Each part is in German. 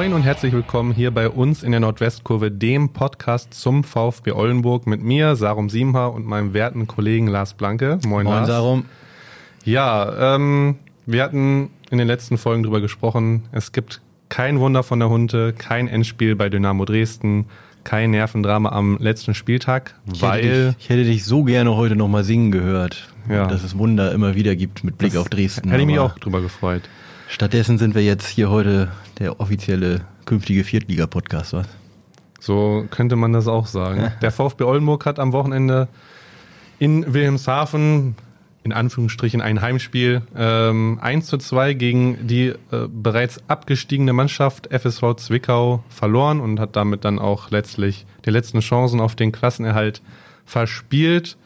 Moin und herzlich willkommen hier bei uns in der Nordwestkurve, dem Podcast zum VfB Oldenburg mit mir, Sarum Siemha und meinem werten Kollegen Lars Blanke. Moin, Moin Lars. Sarum. Ja, ähm, wir hatten in den letzten Folgen drüber gesprochen. Es gibt kein Wunder von der Hunde, kein Endspiel bei Dynamo Dresden, kein Nervendrama am letzten Spieltag, Ich weil hätte, dich, ich hätte dich so gerne heute nochmal singen gehört, Ja. dass es Wunder immer wieder gibt mit Blick auf Dresden. hätte ich mich auch drüber gefreut. Stattdessen sind wir jetzt hier heute der offizielle künftige Viertliga-Podcast, was? So könnte man das auch sagen. Der VfB Oldenburg hat am Wochenende in Wilhelmshaven in Anführungsstrichen ein Heimspiel ähm, 1 zu 2 gegen die äh, bereits abgestiegene Mannschaft FSV Zwickau verloren und hat damit dann auch letztlich die letzten Chancen auf den Klassenerhalt verspielt.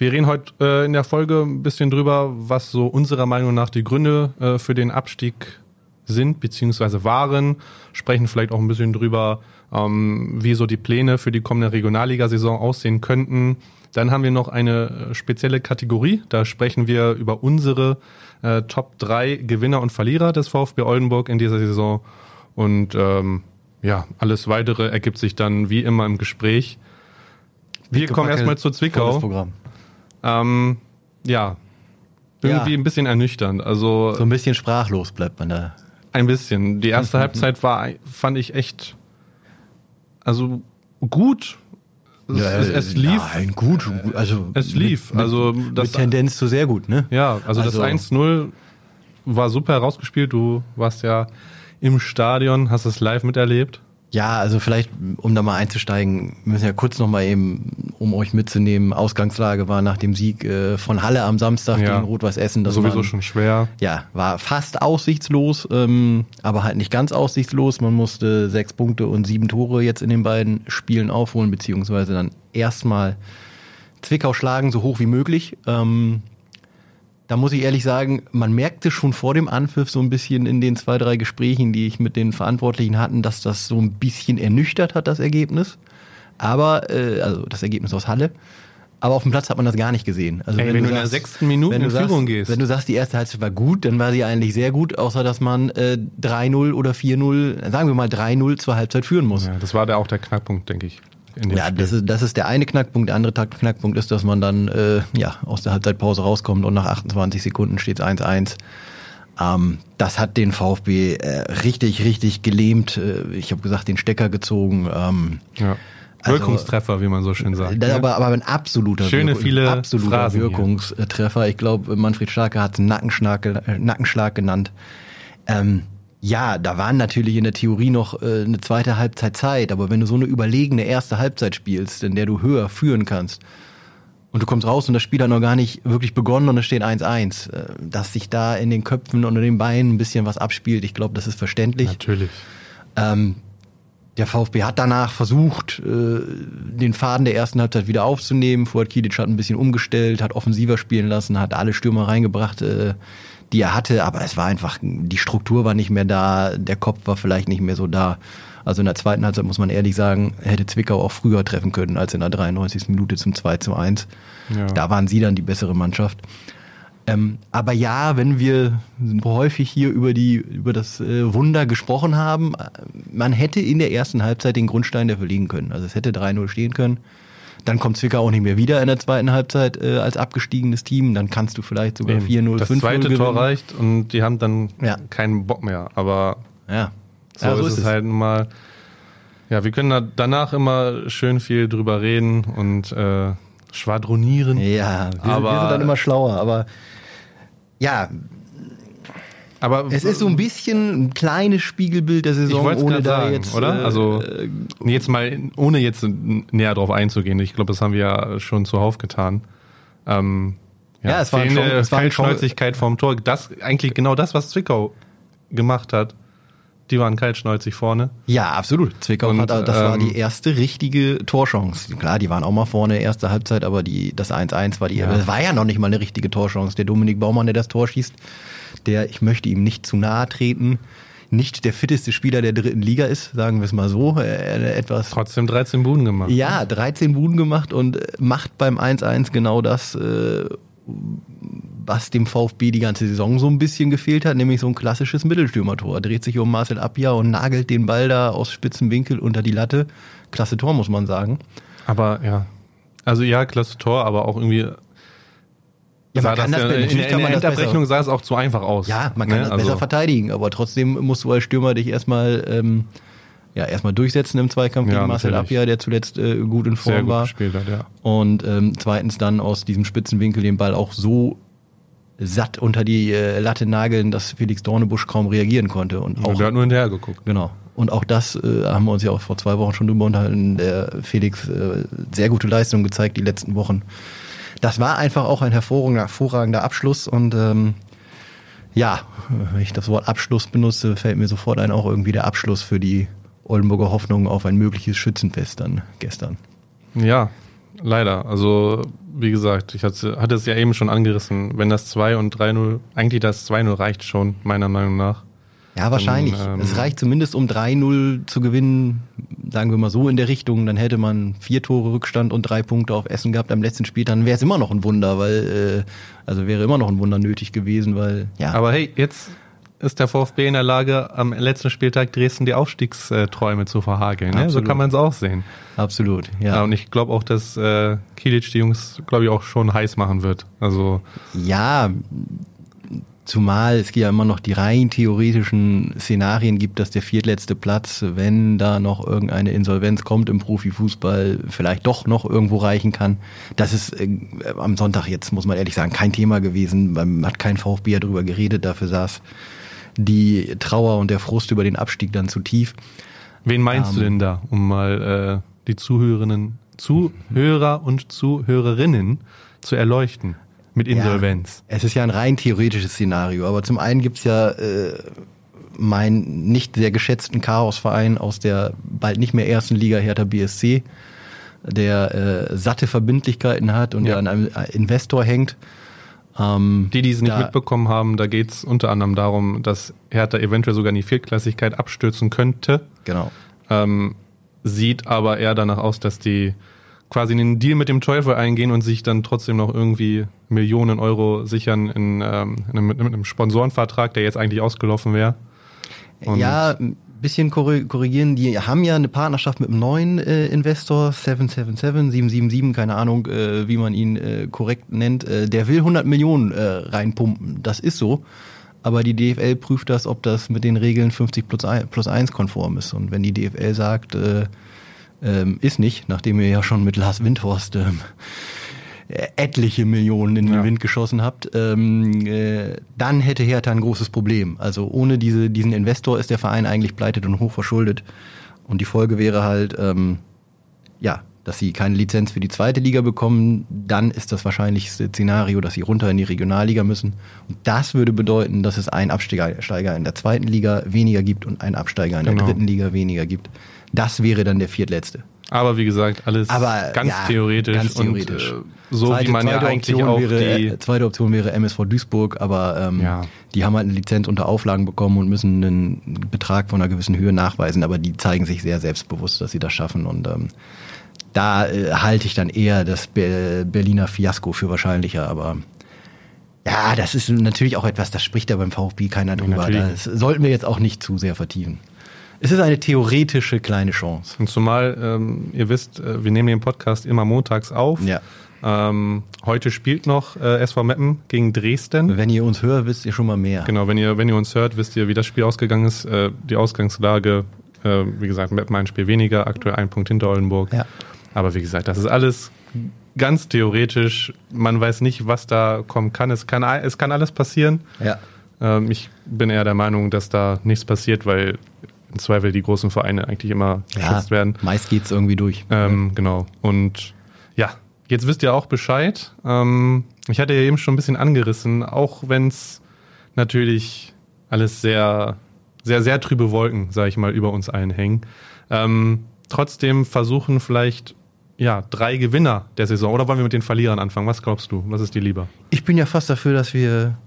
Wir reden heute äh, in der Folge ein bisschen drüber, was so unserer Meinung nach die Gründe äh, für den Abstieg sind beziehungsweise waren, sprechen vielleicht auch ein bisschen drüber, ähm, wie so die Pläne für die kommende Regionalligasaison aussehen könnten. Dann haben wir noch eine äh, spezielle Kategorie, da sprechen wir über unsere äh, Top 3 Gewinner und Verlierer des VfB Oldenburg in dieser Saison und ähm, ja, alles weitere ergibt sich dann wie immer im Gespräch. Wir kommen erstmal zu Zwickau. Ähm, ja, irgendwie Ja. ein bisschen ernüchternd. Also So ein bisschen sprachlos bleibt man da. ein bisschen. Die erste Halbzeit war, fand ich echt, also gut. Es, es, es lief. Nein, gut. Also Es lief. Mit, Also mit, das- mit Tendenz zu sehr gut, ne? Ja, also, Also- das 1-0 war super herausgespielt. Du warst ja im Stadion, hast es live miterlebt. Ja, also vielleicht, um da mal einzusteigen, müssen wir ja kurz nochmal eben, um euch mitzunehmen, Ausgangslage war nach dem Sieg äh, von Halle am Samstag Ja. gegen Rot-Weiß Essen. Das Sowieso waren- schon schwer. Ja, war fast aussichtslos, ähm, aber halt nicht ganz aussichtslos. Man musste sechs Punkte und sieben Tore jetzt in den beiden Spielen aufholen, beziehungsweise dann erstmal Zwickau schlagen, so hoch wie möglich. Ähm, da muss ich ehrlich sagen, man merkte schon vor dem Anpfiff so ein bisschen in den zwei, drei Gesprächen, die ich mit den Verantwortlichen hatten, dass das so ein bisschen ernüchtert hat, das Ergebnis. Aber, äh, also das Ergebnis aus Halle. Aber auf dem Platz hat man das gar nicht gesehen. Also Ey, wenn du in der sechsten Minute wenn in sagst, Führung gehst. Wenn du sagst, die erste Halbzeit war gut, dann war sie eigentlich sehr gut, außer dass man äh, 3-0 oder 4-0, sagen wir mal 3-0 zur Halbzeit führen muss. Ja, das war da auch der Knackpunkt, denke ich. Ja, das ist, das ist der eine Knackpunkt. Der andere Knackpunkt ist, dass man dann äh, ja, aus der Halbzeitpause rauskommt und nach 28 Sekunden steht es 1-1. Ähm, das hat den VfB äh, richtig, richtig gelähmt. Äh, ich habe gesagt, den Stecker gezogen. Ähm, ja. also- Wirkungstreffer, wie man so schön sagt. ne? aber, aber ein absoluter, Schöne Wirkung- viele absoluter Phrasen hier. Wirkungstreffer. Ich glaube, Manfred Starke hat es Nackenschlag, äh, Nackenschlag genannt. Ähm, ja, da waren natürlich in der Theorie noch äh, eine zweite Halbzeit Zeit, aber wenn du so eine überlegene erste Halbzeit spielst, in der du höher führen kannst und du kommst raus und das Spiel hat noch gar nicht wirklich begonnen und es steht 1-1, äh, dass sich da in den Köpfen und in den Beinen ein bisschen was abspielt, ich glaube, das ist verständlich. Natürlich. Ähm, der VfB hat danach versucht, äh, den Faden der ersten Halbzeit wieder aufzunehmen. Fuad Kilic hat ein bisschen umgestellt, hat offensiver spielen lassen, hat alle Stürmer reingebracht, äh, die er hatte. Aber es war einfach, die Struktur war nicht mehr da, der Kopf war vielleicht nicht mehr so da. Also in der zweiten Halbzeit muss man ehrlich sagen, hätte Zwickau auch früher treffen können als in der 93. Minute zum 2 zu 1. Ja. Da waren sie dann die bessere Mannschaft. Ähm, aber ja, wenn wir häufig hier über die über das äh, Wunder gesprochen haben, äh, man hätte in der ersten Halbzeit den Grundstein dafür liegen können. Also es hätte 3-0 stehen können. Dann kommt Zwickau auch nicht mehr wieder in der zweiten Halbzeit äh, als abgestiegenes Team. Dann kannst du vielleicht sogar 4-0, 5-0 Das zweite gewinnen. Tor reicht und die haben dann Ja. keinen Bock mehr. Aber Ja, so, ja, ist, es halt nun mal. Ja, wir können da danach immer schön viel drüber reden und äh, schwadronieren. Ja, wir, Aber- wir sind dann immer schlauer. Aber ja, Aber es ist so ein bisschen ein kleines Spiegelbild der Saison, es ohne da sagen, jetzt oder? äh, Also äh, jetzt mal, ohne jetzt näher drauf einzugehen. Ich glaube, das haben wir ja schon zuhauf getan. Ähm, Ja, es war Chance- es war ein Chance- Kaltschnäuzigkeit vorm Tor. Das eigentlich genau das, was Zwickau gemacht hat. Die waren kaltschnäuzig vorne. Ja, absolut. Zwickau Und, hat, das war ähm, die erste richtige Torchance. Klar, die waren auch mal vorne erste Halbzeit, aber die, das 1-1 war die, Ja. das war ja noch nicht mal eine richtige Torchance. Der Dominik Baumann, der das Tor schießt, der, ich möchte ihm nicht zu nahe treten, nicht der fitteste Spieler der dritten Liga ist, sagen wir es mal so. Er, etwas Trotzdem 13 Buden gemacht. ja, 13 Buden gemacht und äh, macht beim 1-1 genau das, äh, was dem VfB die ganze Saison so ein bisschen gefehlt hat, nämlich so ein klassisches Mittelstürmertor. Dreht sich um Marcel Appia und nagelt den Ball da aus spitzen Winkel unter die Latte. Klasse Tor, muss man sagen. Aber ja, also ja, klasse Tor, aber auch irgendwie Ja, man kann das, das- ja, in, natürlich in kann man der Endabrechnung besser- sah es auch zu einfach aus. Ja, man kann Ne? das Also, besser verteidigen, aber trotzdem musst du als Stürmer dich erstmal ähm, ja, erstmal durchsetzen im Zweikampf Ja, gegen Marcel natürlich. Appia, der zuletzt äh, gut in Form Sehr war. gespielt hat, ja. Und ähm, zweitens dann aus diesem spitzen Winkel den Ball auch so satt unter die äh, Latte nageln, dass Felix Dornebusch kaum reagieren konnte. Und Auch, auch, der hat nur hinterher geguckt. genau. Und auch das äh, haben wir uns ja auch vor zwei Wochen schon drüber unterhalten. Der Felix äh, sehr gute Leistung gezeigt die letzten Wochen. Das war einfach auch ein hervorragender, hervorragender Abschluss und ähm, ja, wenn ich das Wort Abschluss benutze, fällt mir sofort ein auch irgendwie der Abschluss für die Oldenburger Hoffnung auf ein mögliches Schützenfest dann gestern. Ja, leider. Also, wie gesagt, ich hatte, hatte es ja eben schon angerissen. Wenn das 2 und 3-0, eigentlich das 2-0 reicht schon, meiner Meinung nach. Ja, wahrscheinlich. ähm, es reicht zumindest, um 3-0 zu gewinnen, sagen wir mal so in der Richtung. Dann hätte man vier Tore Rückstand und drei Punkte auf Essen gehabt am letzten Spiel. Dann wäre es immer noch ein Wunder, weil, äh, also wäre immer noch ein Wunder nötig gewesen, weil, ja. Aber hey, jetzt ist der VfB in der Lage, am letzten Spieltag Dresden die Aufstiegsträume zu verhageln. Ne? So kann man es auch sehen. absolut, Ja. ja. und ich glaube auch, dass äh, Kilic die Jungs, glaube ich, auch schon heiß machen wird. Also, Ja, zumal es ja immer noch die rein theoretischen Szenarien gibt, dass der viertletzte Platz, wenn da noch irgendeine Insolvenz kommt im Profifußball, vielleicht doch noch irgendwo reichen kann. Das ist äh, am Sonntag jetzt, muss man ehrlich sagen, kein Thema gewesen. Man hat kein VfB ja drüber geredet, dafür saß die Trauer und der Frust über den Abstieg dann zu tief. wen meinst du Ähm. denn da, um mal äh, die Zuhörerinnen, Zuhörer und Zuhörerinnen zu erleuchten mit Insolvenz? Ja, es ist ja ein rein theoretisches Szenario, aber zum einen gibt's ja äh, meinen nicht sehr geschätzten Chaosverein aus der bald nicht mehr ersten Liga Hertha BSC, der äh, satte Verbindlichkeiten hat und Ja. der an einem Investor hängt. Ähm, Die, die es nicht mitbekommen haben, da geht es unter anderem darum, dass Hertha eventuell sogar in die Viertklassigkeit abstürzen könnte. Genau. Ähm, sieht aber eher danach aus, dass die quasi einen Deal mit dem Teufel eingehen und sich dann trotzdem noch irgendwie Millionen Euro sichern in, ähm, in einem, mit einem Sponsorenvertrag, der jetzt eigentlich ausgelaufen wäre. Ja, ein bisschen korri- korrigieren. Die haben ja eine Partnerschaft mit einem neuen äh, Investor, 777, 777, keine Ahnung, äh, wie man ihn äh, korrekt nennt. Äh, der will 100 Millionen äh, reinpumpen. Das ist so. Aber die DFL prüft das, ob das mit den Regeln 50 plus 1, plus 1 konform ist. Und wenn die DFL sagt, äh, ähm, ist nicht, nachdem ihr ja schon mit Lars Windhorst ähm, etliche Millionen in den Ja. Wind geschossen habt, ähm, äh, dann hätte Hertha ein großes Problem. Also ohne diese, diesen Investor ist der Verein eigentlich pleitet und hochverschuldet. Und die Folge wäre halt, ähm, ja, dass sie keine Lizenz für die zweite Liga bekommen, dann ist das wahrscheinlichste Szenario, dass sie runter in die Regionalliga müssen. Und das würde bedeuten, dass es einen Absteiger in der zweiten Liga weniger gibt und einen Absteiger in Genau. der dritten Liga weniger gibt. Das wäre dann der viertletzte. Aber wie gesagt, alles Aber ganz ja, theoretisch ganz theoretisch. und äh, so Zweite- wie man ja eigentlich Option auch wäre, die äh, zweite Option wäre MSV Duisburg, aber ähm, Ja. die haben halt eine Lizenz unter Auflagen bekommen und müssen einen Betrag von einer gewissen Höhe nachweisen, aber die zeigen sich sehr selbstbewusst, dass sie das schaffen und ähm, da äh, halte ich dann eher das Be Berliner Fiasko für wahrscheinlicher, aber ja, das ist natürlich auch etwas, das spricht ja beim VfB keiner drüber. natürlich Das sollten wir jetzt auch nicht zu sehr vertiefen. Es ist eine theoretische kleine Chance. Und zumal, ähm, ihr wisst, äh, wir nehmen den Podcast immer montags auf. Ja. Ähm, heute spielt noch äh, SV Meppen gegen Dresden. Wenn ihr uns hört, wisst ihr schon mal mehr. Genau, wenn ihr, wenn ihr uns hört, wisst ihr, wie das Spiel ausgegangen ist. Äh, die Ausgangslage, äh, wie gesagt, Meppen ein Spiel weniger, aktuell ein Punkt hinter Oldenburg. Ja. Aber wie gesagt, das ist alles ganz theoretisch. Man weiß nicht, was da kommen kann. Es kann, es kann alles passieren. Ja. Ähm, ich bin eher der Meinung, dass da nichts passiert, weil im Zweifel die großen Vereine eigentlich immer geschützt werden. Meist geht's irgendwie durch. Ähm, genau. Und ja, jetzt wisst ihr auch Bescheid. Ähm, ich hatte ja eben schon ein bisschen angerissen, auch wenn es natürlich alles sehr, sehr, sehr trübe Wolken, sag ich mal, über uns allen hängen. Ähm, trotzdem versuchen vielleicht ja drei Gewinner der Saison. Oder wollen wir mit den Verlierern anfangen? Was glaubst du? Was ist dir lieber? Ich bin ja fast dafür, dass wir.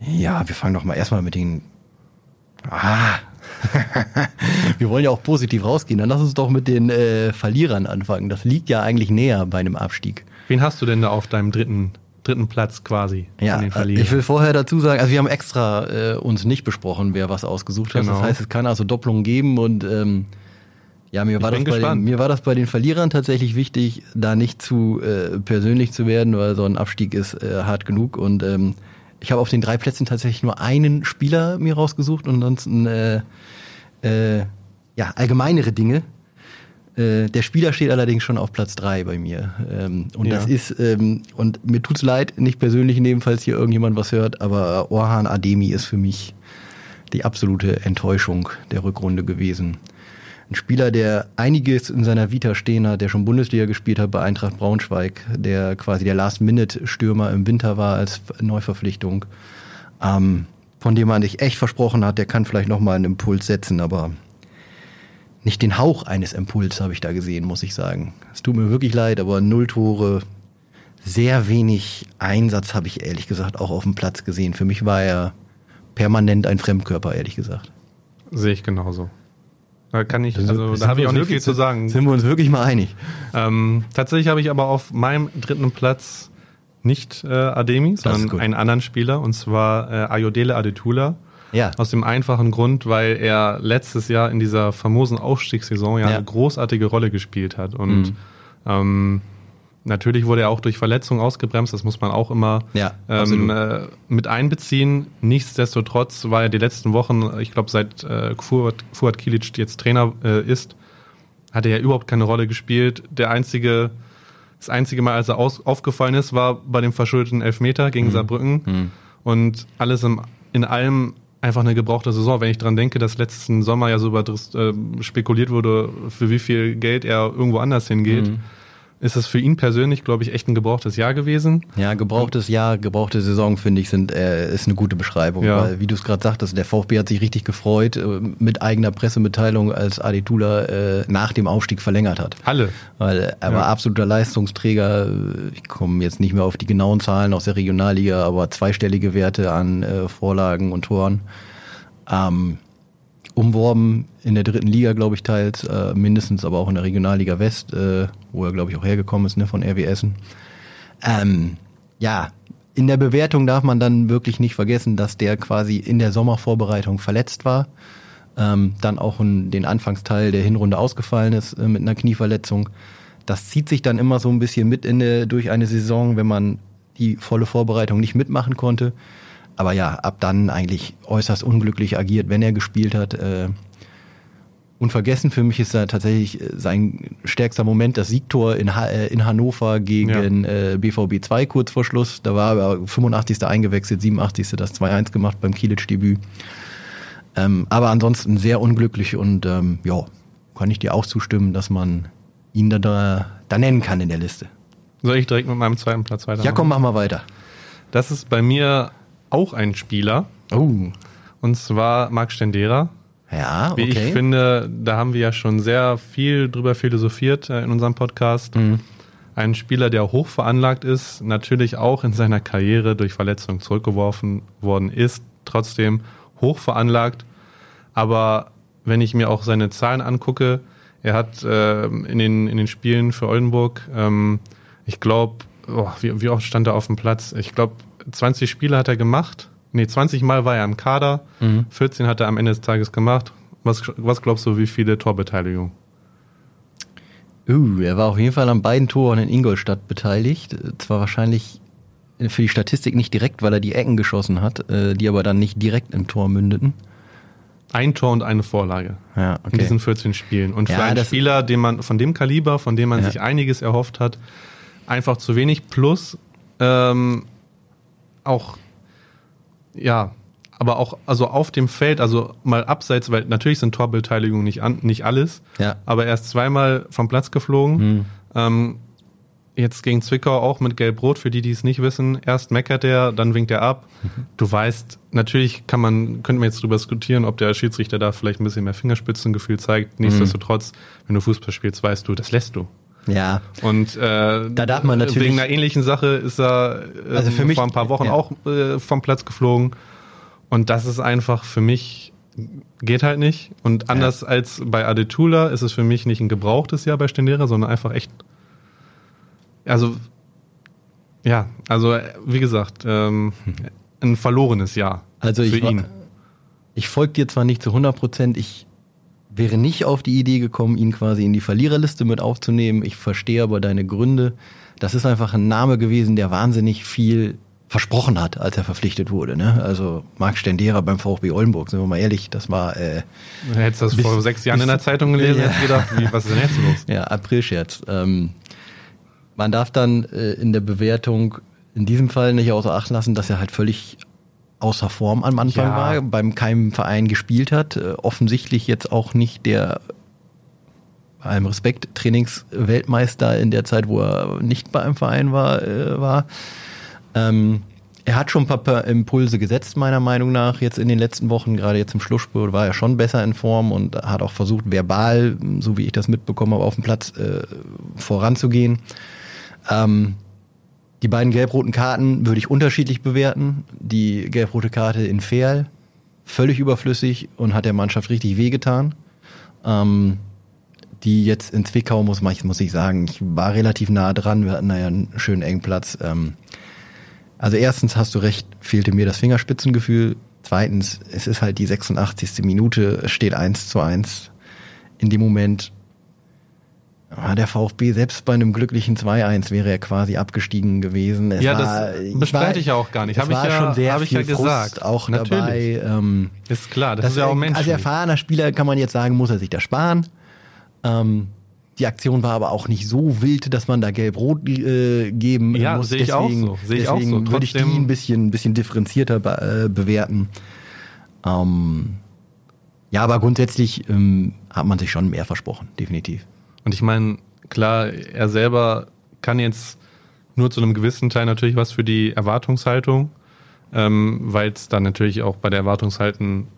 Ja, wir fangen doch mal erstmal mit den. Ah. wir wollen ja auch positiv rausgehen. Dann lass uns doch mit den äh, Verlierern anfangen. Das liegt ja eigentlich näher bei einem Abstieg. Wen hast du denn da auf deinem dritten dritten Platz quasi ja, den äh, Verlierern. ich will vorher dazu sagen, also wir haben extra äh, uns nicht besprochen, wer was ausgesucht hat. Genau. Das heißt, es kann also Doppelungen geben und ähm, ja, mir war, das bei den, mir war das bei den Verlierern tatsächlich wichtig, da nicht zu äh, persönlich zu werden, weil so ein Abstieg ist äh, hart genug und ähm, ich habe auf den drei Plätzen tatsächlich nur einen Spieler mir rausgesucht und ansonsten äh, äh, ja, allgemeinere Dinge. Äh, der Spieler steht allerdings schon auf Platz drei bei mir. Ähm, und Ja. das ist, ähm, und mir tut's leid, nicht persönlich nehmen, falls hier irgendjemand was hört, aber Orhan Ademi ist für mich die absolute Enttäuschung der Rückrunde gewesen. Ein Spieler, der einiges in seiner Vita stehen hat, der schon Bundesliga gespielt hat bei Eintracht Braunschweig, der quasi der Last-Minute-Stürmer im Winter war als Neuverpflichtung, ähm, von dem man sich echt versprochen hat, der kann vielleicht nochmal einen Impuls setzen, aber nicht den Hauch eines Impuls habe ich da gesehen, muss ich sagen. Es tut mir wirklich leid, aber null Tore, sehr wenig Einsatz habe ich ehrlich gesagt auch auf dem Platz gesehen. Für mich war er permanent ein Fremdkörper, ehrlich gesagt. Sehe ich genauso. Da kann ich, also da habe ich auch nicht viel zu sagen. Sind wir uns wirklich mal einig? Ähm, tatsächlich habe ich aber auf meinem dritten Platz nicht äh, Ademi, sondern einen anderen Spieler, und zwar äh, Ayodele Adetula. Ja. Aus dem einfachen Grund, weil er letztes Jahr in dieser famosen Aufstiegssaison ja, Ja. eine großartige Rolle gespielt hat. Und Mhm. ähm, natürlich wurde er auch durch Verletzungen ausgebremst, das muss man auch immer Ja, ähm, äh, mit einbeziehen. Nichtsdestotrotz war er die letzten Wochen, ich glaube seit äh, Fuad, Fuad Kilic jetzt Trainer äh, ist, hat er ja überhaupt keine Rolle gespielt. Der einzige, das einzige Mal, als er aus, aufgefallen ist, war bei dem verschuldeten Elfmeter gegen Saarbrücken. Und alles im, in allem einfach eine gebrauchte Saison. Wenn ich dran denke, dass letzten Sommer ja so über äh, spekuliert wurde, für wie viel Geld er irgendwo anders hingeht, ist es für ihn persönlich, glaube ich, echt ein gebrauchtes Jahr gewesen. Ja, gebrauchtes Jahr, gebrauchte Saison, finde ich, sind, äh, ist eine gute Beschreibung. Ja. Weil, wie du es gerade sagtest, der VfB hat sich richtig gefreut äh, mit eigener Pressemitteilung, als Adetula äh, nach dem Aufstieg verlängert hat. Alle. Weil er war absoluter Leistungsträger. Ich komme jetzt nicht mehr auf die genauen Zahlen aus der Regionalliga, aber zweistellige Werte an äh, Vorlagen und Toren. Ähm, umworben in der dritten Liga, glaube ich, teils, äh, mindestens aber auch in der Regionalliga West, äh, wo er, glaube ich, auch hergekommen ist, ne, von RW Essen. Ähm, ja, in der Bewertung darf man dann wirklich nicht vergessen, dass der quasi in der Sommervorbereitung verletzt war. Ähm, dann auch in den Anfangsteil der Hinrunde ausgefallen ist äh, mit einer Knieverletzung. Das zieht sich dann immer so ein bisschen mit in durch eine Saison, wenn man die volle Vorbereitung nicht mitmachen konnte. Aber ja, ab dann eigentlich äußerst unglücklich agiert, wenn er gespielt hat. Äh, unvergessen für mich ist da tatsächlich äh, sein stärkster Moment das Siegtor in, ha äh, in Hannover gegen äh, BVB 2 kurz vor Schluss. Da war er 85. eingewechselt, 87. das 2-1 gemacht beim Kielic-Debüt. Ähm, aber ansonsten sehr unglücklich und ähm, ja, kann ich dir auch zustimmen, dass man ihn da, da, da nennen kann in der Liste. Soll ich direkt mit meinem zweiten Platz weitermachen? Ja, komm, mach mal weiter. Das ist bei mir auch ein Spieler. Oh, Und zwar Marc Stendera. ja, Wie okay. ich finde, da haben wir ja schon sehr viel drüber philosophiert äh, in unserem Podcast. Mhm. Ein Spieler, der hoch veranlagt ist, natürlich auch in seiner Karriere durch Verletzung zurückgeworfen worden ist, trotzdem hoch veranlagt. Aber wenn ich mir auch seine Zahlen angucke, er hat äh, in, den, in den Spielen für Oldenburg, ähm, ich glaube, oh, wie, wie oft stand er auf dem Platz? Ich glaube, 20 Spiele hat er gemacht. Nee, 20 Mal war er im Kader. 14 hat er am Ende des Tages gemacht. Was, was glaubst du, wie viele Torbeteiligung? Uh, er war auf jeden Fall an beiden Toren in Ingolstadt beteiligt. Zwar wahrscheinlich für die Statistik nicht direkt, weil er die Ecken geschossen hat, äh, die aber dann nicht direkt im Tor mündeten. Ein Tor und eine Vorlage Ja, in diesen 14 Spielen. Und für Ja, einen Spieler, den man von dem Kaliber, von dem man Ja. sich einiges erhofft hat, einfach zu wenig. Plus ähm, auch ja, aber auch also auf dem Feld, also mal abseits, weil natürlich sind Torbeteiligungen nicht an, nicht alles, Ja. aber er ist zweimal vom Platz geflogen. Hm. Ähm, jetzt gegen Zwickau auch mit Gelb-Rot, für die, die es nicht wissen. Erst meckert er, dann winkt er ab. Mhm. Du weißt, natürlich kann man, könnte man jetzt drüber diskutieren, ob der Schiedsrichter da vielleicht ein bisschen mehr Fingerspitzengefühl zeigt. Mhm. Nichtsdestotrotz, wenn du Fußball spielst, weißt du, das lässt du. Ja, Und äh, Da darf man natürlich- wegen einer ähnlichen Sache ist er äh, Also für mich- vor ein paar Wochen ja. auch äh, vom Platz geflogen. Und das ist einfach für mich geht halt nicht. Und anders als bei Adetula ist es für mich nicht ein gebrauchtes Jahr bei Stendera, sondern einfach echt. Also Ja, also äh, wie gesagt, ähm, ein verlorenes Jahr Also für ich, ihn. ich folge dir zwar nicht zu 100 Prozent, ich wäre nicht auf die Idee gekommen, ihn quasi in die Verliererliste mit aufzunehmen. Ich verstehe aber deine Gründe. Das ist einfach ein Name gewesen, der wahnsinnig viel versprochen hat, als er verpflichtet wurde. Ne? Also Marc Stendera beim VfB Oldenburg, sind wir mal ehrlich, das war äh, Hättest du das vor Bis- sechs Jahren in der bis- Zeitung gelesen, Ja. hättest gedacht, wie, was ist denn jetzt los? Ja, Aprilscherz. Ähm, man darf dann äh, in der Bewertung in diesem Fall nicht außer Acht lassen, dass er halt völlig außer Form am Anfang Ja. war, beim keinem Verein gespielt hat, äh, offensichtlich jetzt auch nicht der bei allem Respekt Trainingsweltmeister in der Zeit, wo er nicht bei einem Verein war, äh, war. Ähm, er hat schon ein paar, paar Impulse gesetzt, meiner Meinung nach, jetzt in den letzten Wochen. Gerade jetzt im Schlussspurt war er schon besser in Form und hat auch versucht, verbal, so wie ich das mitbekommen habe, auf dem Platz äh, voranzugehen. Ähm, die beiden gelb-roten Karten würde ich unterschiedlich bewerten. Die gelb-rote Karte in Ferl, völlig überflüssig und hat der Mannschaft richtig wehgetan. Ähm, die jetzt in Zwickau, muss, man- muss ich sagen, ich war relativ nah dran. Wir hatten da ja einen schönen engen Platz. Ähm, also erstens hast du recht, fehlte mir das Fingerspitzengefühl. Zweitens, es ist halt die 86. Minute, es steht 1 zu 1. In dem Moment war der VfB selbst bei einem glücklichen 2-1 wäre er quasi abgestiegen gewesen. Es Ja, war, das bestreite ich ja auch gar nicht. Es Hab ich ja- schon sehr hab ich viel ja gesagt. Frust auch Natürlich. dabei. Ähm, Ist klar, das, das ist ja auch menschlich. Als erfahrener Spieler kann man jetzt sagen, muss er sich das sparen. Ähm, die Aktion war aber auch nicht so wild, dass man da gelb-rot äh, geben Ja, muss. sehe ich auch deswegen, so. Sehe ich auch so. würde ich die ein bisschen, ein bisschen differenzierter be äh, bewerten. Ähm, ja, aber grundsätzlich ähm, hat man sich schon mehr versprochen, definitiv. Und ich meine, klar, er selber kann jetzt nur zu einem gewissen Teil natürlich was für die Erwartungshaltung, ähm, weil es dann natürlich auch bei der Erwartungshaltung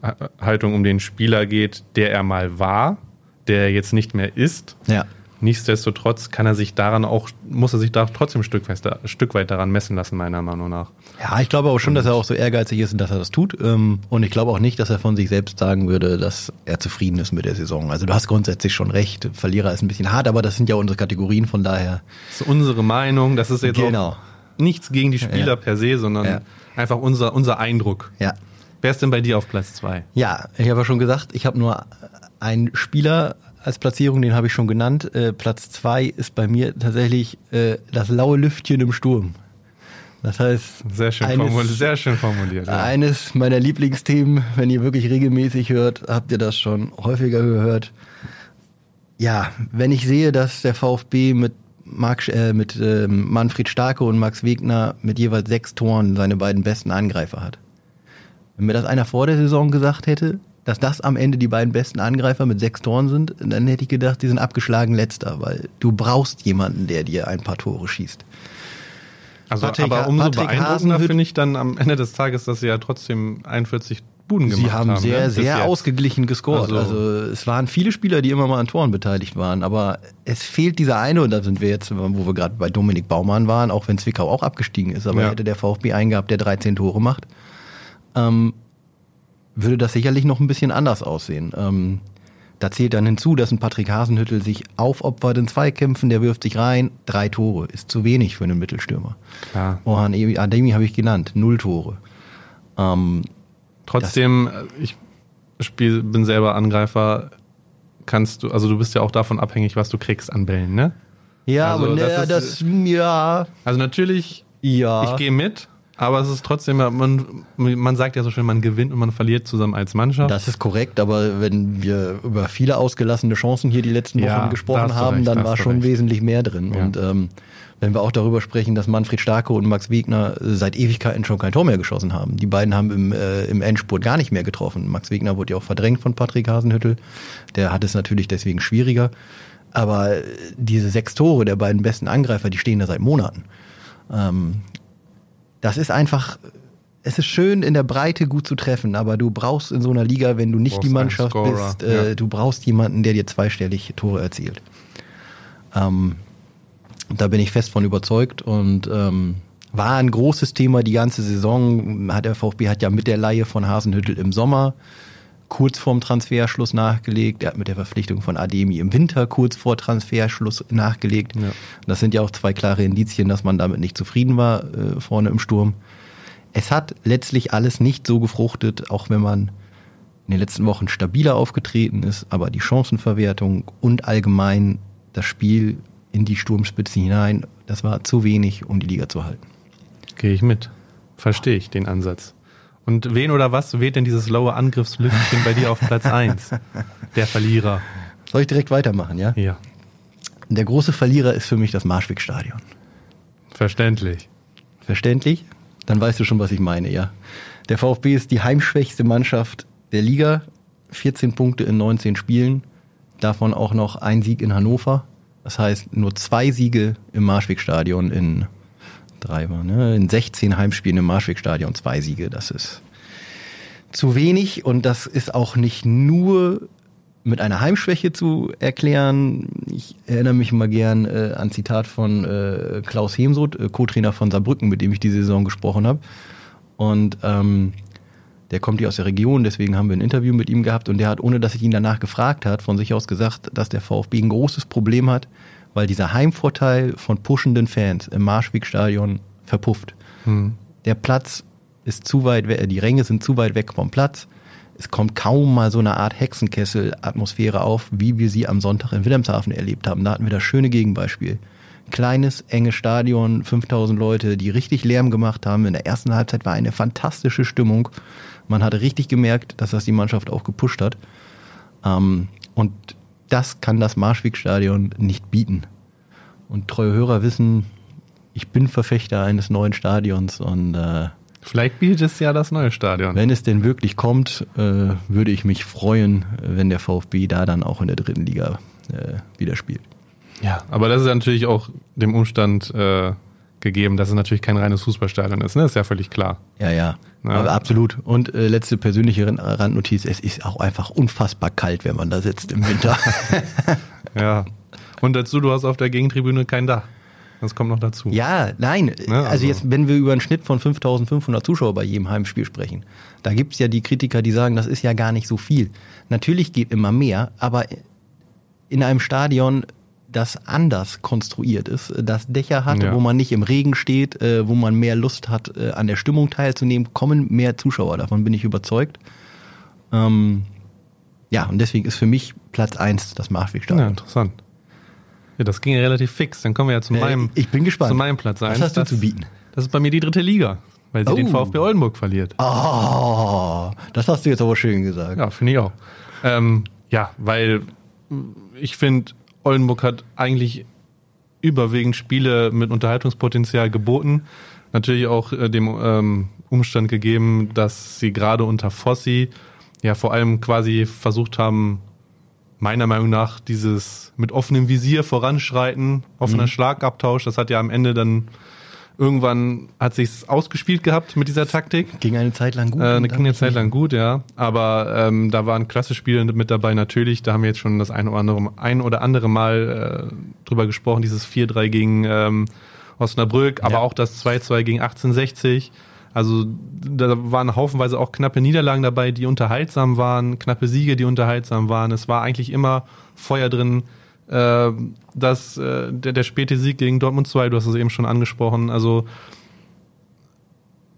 Haltung um den Spieler geht, der er mal war, der jetzt nicht mehr ist. Ja. Nichtsdestotrotz kann er sich daran auch, muss er sich da trotzdem ein Stück weit, ein Stück weit daran messen lassen, meiner Meinung nach. Ja, ich glaube auch schon, dass er auch so ehrgeizig ist und dass er das tut. Ähm, Und ich glaube auch nicht, dass er von sich selbst sagen würde, dass er zufrieden ist mit der Saison. Also du hast grundsätzlich schon recht. Verlierer ist ein bisschen hart, aber das sind ja unsere Kategorien, von daher. Das ist unsere Meinung, das ist jetzt Genau. auch nichts gegen die Spieler Ja. per se, sondern Ja. einfach unser, unser Eindruck. Ja. Wer ist denn bei dir auf Platz zwei? Ja, ich habe ja schon gesagt, ich habe nur einen Spieler als Platzierung, den habe ich schon genannt. Äh, Platz zwei ist bei mir tatsächlich äh, das laue Lüftchen im Sturm. Das heißt, Sehr schön, eines- formuliert, sehr schön formuliert. Ja. Eines meiner Lieblingsthemen, wenn ihr wirklich regelmäßig hört, habt ihr das schon häufiger gehört. Ja, wenn ich sehe, dass der VfB mit, Marc, äh, mit ähm, Manfred Starke und Max Wegner mit jeweils sechs Toren seine beiden besten Angreifer hat. Wenn mir das einer vor der Saison gesagt hätte, dass das am Ende die beiden besten Angreifer mit sechs Toren sind, dann hätte ich gedacht, die sind abgeschlagen letzter, weil du brauchst jemanden, der dir ein paar Tore schießt. Also, Patrick aber umso Patrick beeindruckender finde ich dann am Ende des Tages, dass sie ja trotzdem 41 Buden gemacht Sie haben haben. sehr, ne? Sehr ausgeglichen gescored. Also- Also, es waren viele Spieler, die immer mal an Toren beteiligt waren, aber es fehlt dieser eine, und da sind wir jetzt, wo wir gerade bei Dominik Baumann waren, auch wenn Zwickau auch abgestiegen ist, aber Ja. hätte der VfB einen gehabt, der 13 Tore macht, ähm, würde das sicherlich noch ein bisschen anders aussehen. Ähm, da zählt dann hinzu, dass ein Patrick Hasenhüttel sich aufopfert in Zweikämpfen, der wirft sich rein, drei Tore, ist zu wenig für einen Mittelstürmer. Klar. Orhan Ademi habe ich genannt, null Tore. Ähm, Trotzdem, ich spiel, bin selber Angreifer. Kannst du, also du bist ja auch davon abhängig, was du kriegst an Bällen, ne? Ja, Also aber das naja, ist- das, ja, Also natürlich, ja. ich gehe mit, aber es ist trotzdem, man, man sagt ja so schön, man gewinnt und man verliert zusammen als Mannschaft. Das ist korrekt, aber wenn wir über viele ausgelassene Chancen hier die letzten Wochen Ja, gesprochen haben, recht, da dann war schon recht. wesentlich mehr drin. Ja. Und ähm, wenn wir auch darüber sprechen, dass Manfred Starke und Max Wegner seit Ewigkeiten schon kein Tor mehr geschossen haben. Die beiden haben im, äh, im Endspurt gar nicht mehr getroffen. Max Wegner wurde ja auch verdrängt von Patrick Hasenhüttel. Der hat es natürlich deswegen schwieriger. Aber diese sechs Tore der beiden besten Angreifer, die stehen da seit Monaten. Ähm, das ist einfach, es ist schön in der Breite gut zu treffen, aber du brauchst in so einer Liga, wenn du nicht die Mannschaft bist, äh, ja. du brauchst jemanden, der dir zweistellig Tore erzielt. Ähm, da bin ich fest von überzeugt und ähm, war ein großes Thema die ganze Saison. Hat der VfB hat ja mit der Laie von Hasenhüttel im Sommer kurz vorm Transferschluss nachgelegt. Er hat mit der Verpflichtung von Ademi im Winter kurz vor Transferschluss nachgelegt. Ja. Das sind ja auch zwei klare Indizien, dass man damit nicht zufrieden war äh, vorne im Sturm. Es hat letztlich alles nicht so gefruchtet, auch wenn man in den letzten Wochen stabiler aufgetreten ist, aber die Chancenverwertung und allgemein das Spiel in die Sturmspitze hinein, das war zu wenig, um die Liga zu halten. Gehe ich mit. Verstehe ich den Ansatz. Und wen oder was weht denn dieses laue Angriffslüftchen bei dir auf Platz 1? Der Verlierer. Soll ich direkt weitermachen, ja? Ja. Der große Verlierer ist für mich das Marschweg-Stadion. Verständlich. Verständlich? Dann weißt du schon, was ich meine, ja. Der VfB ist die heimschwächste Mannschaft der Liga. 14 Punkte in 19 Spielen. Davon auch noch ein Sieg in Hannover. Das heißt, nur zwei Siege im Marschwegstadion in drei war, ne? In 16 Heimspielen im Marschwegstadion zwei Siege. Das ist zu wenig und das ist auch nicht nur mit einer Heimschwäche zu erklären. Ich erinnere mich mal gern äh, an Zitat von äh, Klaus Hemsoth, äh, Co-Trainer von Saarbrücken, mit dem ich diese Saison gesprochen habe. Und ähm, der kommt hier aus der Region, deswegen haben wir ein Interview mit ihm gehabt und der hat, ohne dass ich ihn danach gefragt hat, von sich aus gesagt, dass der VfB ein großes Problem hat, weil dieser Heimvorteil von pushenden Fans im Marschwegstadion verpufft. Hm. Der Platz ist zu weit weg, die Ränge sind zu weit weg vom Platz es kommt kaum mal so eine Art Hexenkessel-Atmosphäre auf, wie wir sie am Sonntag in Wilhelmshaven erlebt haben. Da hatten wir das schöne Gegenbeispiel. Kleines, enges Stadion, 5000 Leute, die richtig Lärm gemacht haben. In der ersten Halbzeit war eine fantastische Stimmung. Man hatte richtig gemerkt, dass das die Mannschaft auch gepusht hat. Ähm, und das kann das Marschwegstadion nicht bieten. Und treue Hörer wissen, ich bin Verfechter eines neuen Stadions und äh, Vielleicht bietet es ja das neue Stadion. Wenn es denn wirklich kommt, äh, würde ich mich freuen, wenn der VfB da dann auch in der dritten Liga äh, wieder spielt. Ja, aber das ist natürlich auch dem Umstand äh, gegeben, dass es natürlich kein reines Fußballstadion ist. Ne? Das ist ja völlig klar. Ja, ja. ja. Aber absolut. Und äh, letzte persönliche Randnotiz: Es ist auch einfach unfassbar kalt, wenn man da sitzt im Winter. ja. Und dazu, du hast auf der Gegentribüne kein Dach. Das kommt noch dazu. Ja, nein. Ne, also, also, jetzt, wenn wir über einen Schnitt von 5500 Zuschauer bei jedem Heimspiel sprechen, da gibt es ja die Kritiker, die sagen, das ist ja gar nicht so viel. Natürlich geht immer mehr, aber in einem Stadion, das anders konstruiert ist, das Dächer hat, ja. wo man nicht im Regen steht, äh, wo man mehr Lust hat, äh, an der Stimmung teilzunehmen, kommen mehr Zuschauer. Davon bin ich überzeugt. Ähm, ja, und deswegen ist für mich Platz 1 das Marschwegstadion. Ja, interessant. Ja, das ging ja relativ fix. Dann kommen wir ja zu meinem, ich bin gespannt. Zu meinem Platz 1. Was hast du das, zu bieten? Das ist bei mir die dritte Liga, weil sie oh. den VfB Oldenburg verliert. Oh, das hast du jetzt aber schön gesagt. Ja, finde ich auch. Ähm, ja, weil ich finde, Oldenburg hat eigentlich überwiegend Spiele mit Unterhaltungspotenzial geboten. Natürlich auch äh, dem ähm, Umstand gegeben, dass sie gerade unter Fossi ja vor allem quasi versucht haben, meiner Meinung nach dieses mit offenem Visier voranschreiten, offener mhm. Schlagabtausch, das hat ja am Ende dann irgendwann hat sich's ausgespielt gehabt mit dieser Taktik. Ging eine Zeit lang gut. Äh, ging eine Zeit lang gut, ja. Aber ähm, da waren klasse Spiele mit dabei natürlich. Da haben wir jetzt schon das ein oder andere, ein oder andere Mal äh, drüber gesprochen, dieses 4-3 gegen ähm, Osnabrück, aber ja. auch das 2-2 gegen 1860. Also da waren haufenweise auch knappe Niederlagen dabei, die unterhaltsam waren, knappe Siege, die unterhaltsam waren. Es war eigentlich immer Feuer drin. Äh, das, äh, der, der späte Sieg gegen Dortmund 2, du hast es eben schon angesprochen. Also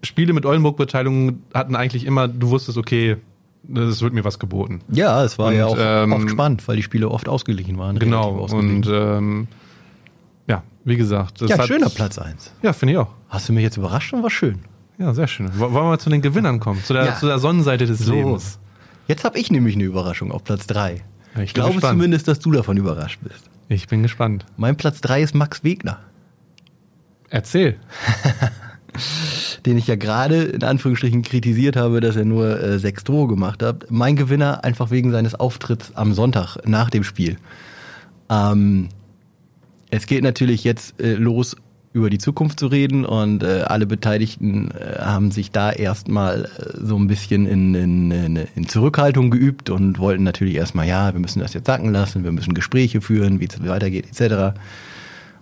Spiele mit Oldenburg-Beteiligung hatten eigentlich immer, du wusstest, okay, es wird mir was geboten. Ja, es war und, ja auch ähm, oft spannend, weil die Spiele oft ausgeglichen waren. Genau, und ähm, ja, wie gesagt. ja, hat, schöner Platz 1. Ja, finde ich auch. Hast du mich jetzt überrascht und war schön. Ja, sehr schön. Wollen wir mal zu den Gewinnern kommen? Zu der, ja. zu der Sonnenseite des so. Lebens. Jetzt habe ich nämlich eine Überraschung auf Platz 3. Ich glaube gespannt. zumindest, dass du davon überrascht bist. Ich bin gespannt. Mein Platz 3 ist Max Wegner. Erzähl. Den ich ja gerade in Anführungsstrichen kritisiert habe, dass er nur äh, sechs Tore gemacht hat. Mein Gewinner einfach wegen seines Auftritts am Sonntag nach dem Spiel. Ähm, es geht natürlich jetzt äh, los über die Zukunft zu reden und äh, alle Beteiligten äh, haben sich da erstmal äh, so ein bisschen in, in, in, Zurückhaltung geübt und wollten natürlich erstmal, ja, wir müssen das jetzt sacken lassen, wir müssen Gespräche führen, wie es weitergeht, etc.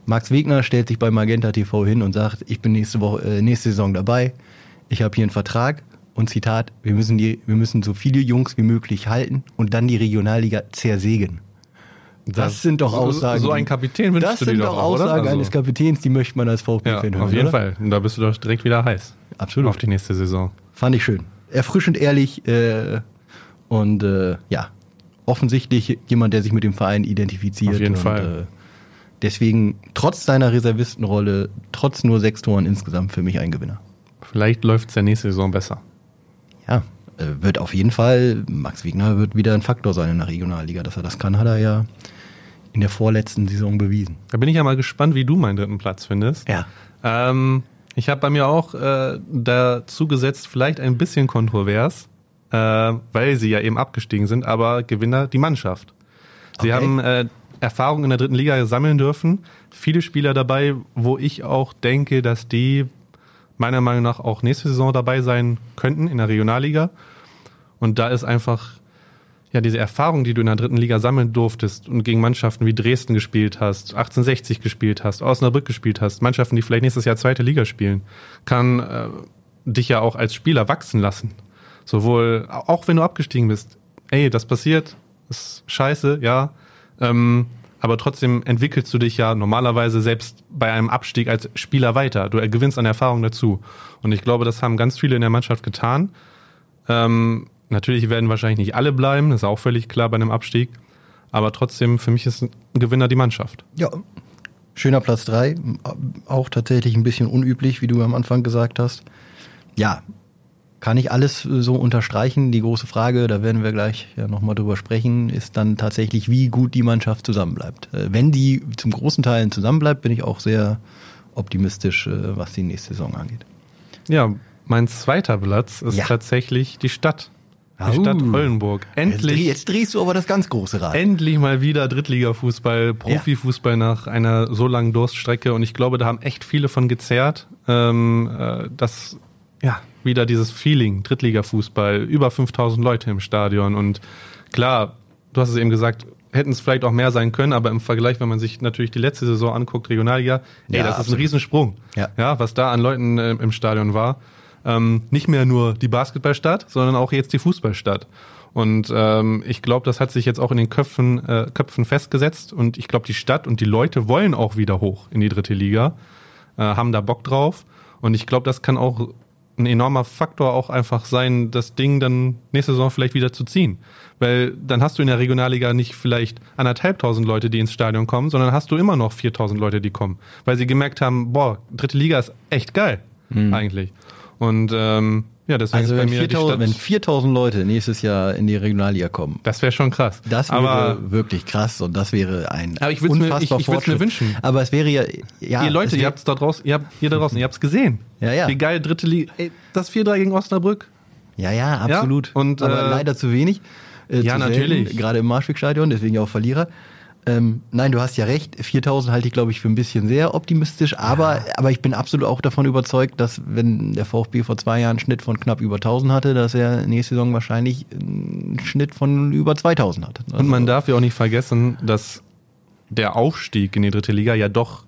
Max Wegner stellt sich bei Magenta TV hin und sagt, ich bin nächste Woche, äh, nächste Saison dabei, ich habe hier einen Vertrag und Zitat, wir müssen, die, wir müssen so viele Jungs wie möglich halten und dann die Regionalliga zersägen. Das, das sind doch Aussagen. So, ein Kapitän wünschst das du dir sind doch doch auch, Aussagen oder? Also, eines Kapitäns, die möchte man als VfB-Fan ja, hören. auf jeden oder? Fall. Und da bist du doch direkt wieder heiß. Absolut. Auf die nächste Saison. Fand ich schön. Erfrischend ehrlich äh, und äh, ja, offensichtlich jemand, der sich mit dem Verein identifiziert. Auf jeden und, Fall. Äh, deswegen trotz seiner Reservistenrolle, trotz nur sechs Toren insgesamt für mich ein Gewinner. Vielleicht läuft es ja nächste Saison besser. Ja, äh, wird auf jeden Fall, Max Wegner wird wieder ein Faktor sein in der Regionalliga. Dass er das kann, hat er ja in der vorletzten Saison bewiesen. Da bin ich ja mal gespannt, wie du meinen dritten Platz findest. Ja. Ähm, ich habe bei mir auch äh, dazu gesetzt, vielleicht ein bisschen kontrovers, äh, weil sie ja eben abgestiegen sind, aber Gewinner die Mannschaft. Sie Okay. haben äh, Erfahrung in der dritten Liga sammeln dürfen. Viele Spieler dabei, wo ich auch denke, dass die meiner Meinung nach auch nächste Saison dabei sein könnten in der Regionalliga. Und da ist einfach ja diese Erfahrung, die du in der dritten Liga sammeln durftest und gegen Mannschaften wie Dresden gespielt hast, 1860 gespielt hast, Osnabrück gespielt hast, Mannschaften, die vielleicht nächstes Jahr zweite Liga spielen, kann äh, dich ja auch als Spieler wachsen lassen. Sowohl, auch wenn du abgestiegen bist, ey, das passiert, ist scheiße, ja, ähm, aber trotzdem entwickelst du dich ja normalerweise selbst bei einem Abstieg als Spieler weiter. Du gewinnst an Erfahrung dazu. Und ich glaube, das haben ganz viele in der Mannschaft getan. Ähm, natürlich werden wahrscheinlich nicht alle bleiben, das ist auch völlig klar bei einem Abstieg. Aber trotzdem, für mich ist ein Gewinner die Mannschaft. Ja. Schöner Platz drei, auch tatsächlich ein bisschen unüblich, wie du am Anfang gesagt hast. Ja, kann ich alles so unterstreichen. Die große Frage, da werden wir gleich ja nochmal drüber sprechen, ist dann tatsächlich, wie gut die Mannschaft zusammenbleibt. Äh, Wenn die zum großen Teil zusammenbleibt, bin ich auch sehr optimistisch, äh, was die nächste Saison angeht. Ja, mein zweiter Platz ist Ja. tatsächlich die Stadt. Die. Stadt Oldenburg. Endlich, jetzt drehst du aber das ganz große Rad. endlich mal wieder Drittliga-Fußball, Profifußball nach einer so langen Durststrecke. Und ich glaube, da haben echt viele von gezerrt, ähm, äh, dass ja wieder dieses Feeling Drittliga-Fußball, über 5000 Leute im Stadion. Und klar, du hast es eben gesagt, hätten es vielleicht auch mehr sein können, aber im Vergleich, wenn man sich natürlich die letzte Saison anguckt, Regionalliga, ey, Ja, das ist ein absolut. Riesensprung. Ja. ja, was da an Leuten äh, im Stadion war. Ähm, nicht mehr nur die Basketballstadt, sondern auch jetzt die Fußballstadt. Und ähm, ich glaube, das hat sich jetzt auch in den Köpfen, äh, Köpfen festgesetzt. Und ich glaube, die Stadt und die Leute wollen auch wieder hoch in die dritte Liga, äh, haben da Bock drauf. Und ich glaube, das kann auch ein enormer Faktor auch einfach sein, das Ding dann nächste Saison vielleicht wieder zu ziehen. Weil dann hast du in der Regionalliga nicht vielleicht anderthalbtausend Leute, die ins Stadion kommen, sondern hast du immer noch 4000 Leute, die kommen. Weil sie gemerkt haben, boah, dritte Liga ist echt geil, eigentlich. Und ähm, ja, deswegen Also wenn mir die 4000, Stadt, wenn 4000 Leute nächstes Jahr in die Regionalliga kommen, das wäre schon krass. Das wäre Aber wirklich krass und das wäre ein Aber ich würd's mir- unfassbar ich- ich würd's mir Fortschritt. wünschen. Aber es wäre ja, ja ihr Leute, ihr habt's da draußen, ihr habt ihr da draußen, ihr habt's gesehen. Ja, ja. Wie geil dritte Liga, ey, das 4-3 gegen Osnabrück. ja, ja, absolut. und, aber äh, leider zu wenig. Äh, ja, zu natürlich. Selten, gerade im Marschwegstadion, deswegen ja auch Verlierer. Ähm, nein, du hast ja recht. 4000 halte ich, glaube ich, für ein bisschen sehr optimistisch. Aber, aber ich bin absolut auch davon überzeugt, dass wenn der VfB vor zwei Jahren einen Schnitt von knapp über 1000 hatte, dass er nächste Saison wahrscheinlich einen Schnitt von über 2000 hat. Und man darf ja auch nicht vergessen, dass der Aufstieg in die dritte Liga ja doch.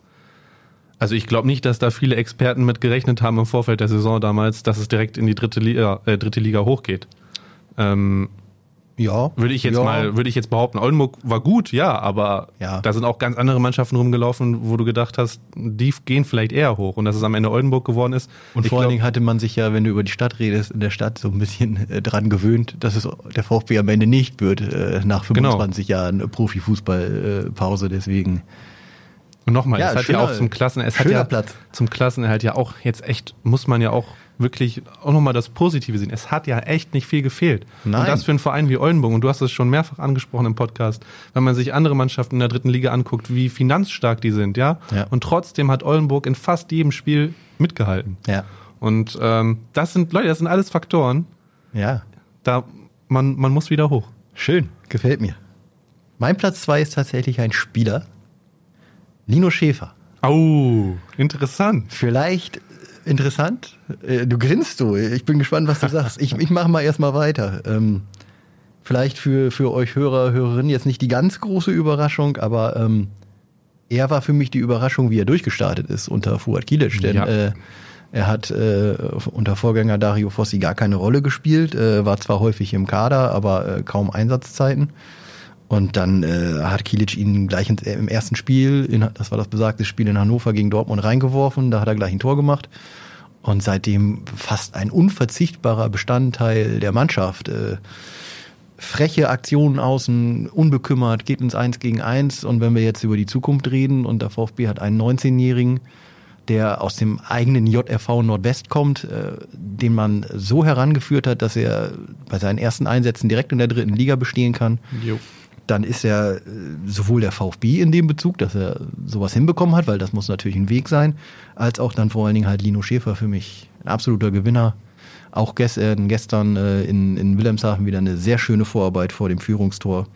Also ich glaube nicht, dass da viele Experten mit gerechnet haben im Vorfeld der Saison damals, dass es direkt in die dritte Liga, äh, dritte Liga hochgeht. Ähm, ja, würde ich jetzt ja. mal, würde ich jetzt behaupten, Oldenburg war gut, ja, aber Ja. da sind auch ganz andere Mannschaften rumgelaufen, wo du gedacht hast, die gehen vielleicht eher hoch und dass es am Ende Oldenburg geworden ist. Und ich vor allen Dingen hatte man sich ja, wenn du über die Stadt redest, in der Stadt so ein bisschen äh, dran gewöhnt, dass es der VfB am Ende nicht wird äh, nach Genau. 25 Jahren Profifußballpause. Deswegen Und nochmal, Ja, es hat schöner- ja auch zum Klassen, es hat ja Platz. zum Klassenerhalt ja auch jetzt echt, muss man ja auch wirklich auch nochmal das Positive sehen. Es hat ja echt nicht viel gefehlt. Nein. Und das für einen Verein wie Oldenburg, und du hast es schon mehrfach angesprochen im Podcast, wenn man sich andere Mannschaften in der dritten Liga anguckt, wie finanzstark die sind, ja. Ja. Und trotzdem hat Oldenburg in fast jedem Spiel mitgehalten. ja, Und ähm, das sind, Leute, das sind alles Faktoren, ja, da man, man muss wieder hoch. schön, gefällt mir. Mein Platz zwei ist tatsächlich ein Spieler, Lino Schäfer. Oh, interessant. Vielleicht interessant. Äh, Du grinst so. Ich bin gespannt, was du sagst. Ich, ich mache mal erstmal weiter. Ähm, vielleicht für, für euch Hörer, Hörerinnen jetzt nicht die ganz große Überraschung, aber ähm, er war für mich die Überraschung, wie er durchgestartet ist unter Fuad Kilic. Denn Ja. äh, Er hat äh, unter Vorgänger Dario Fossi gar keine Rolle gespielt, äh, war zwar häufig im Kader, aber äh, kaum Einsatzzeiten. Und dann äh, hat Kilic ihn gleich in, im ersten Spiel, in, das war das besagte Spiel in Hannover gegen Dortmund reingeworfen, da hat er gleich ein Tor gemacht. Und seitdem fast ein unverzichtbarer Bestandteil der Mannschaft. Äh, freche Aktionen außen, unbekümmert, geht ins Eins gegen Eins. Und wenn wir jetzt über die Zukunft reden und der VfB hat einen 19-Jährigen, der aus dem eigenen JRV Nordwest kommt, äh, den man so herangeführt hat, dass er bei seinen ersten Einsätzen direkt in der dritten Liga bestehen kann. Jo. Dann ist er äh, sowohl der VfB in dem Bezug, dass er sowas hinbekommen hat, weil das muss natürlich ein Weg sein, als auch dann vor allen Dingen halt Lino Schäfer für mich ein absoluter Gewinner auch gestern, gestern äh, in, in Wilhelmshaven wieder eine sehr schöne Vorarbeit vor dem Führungstor.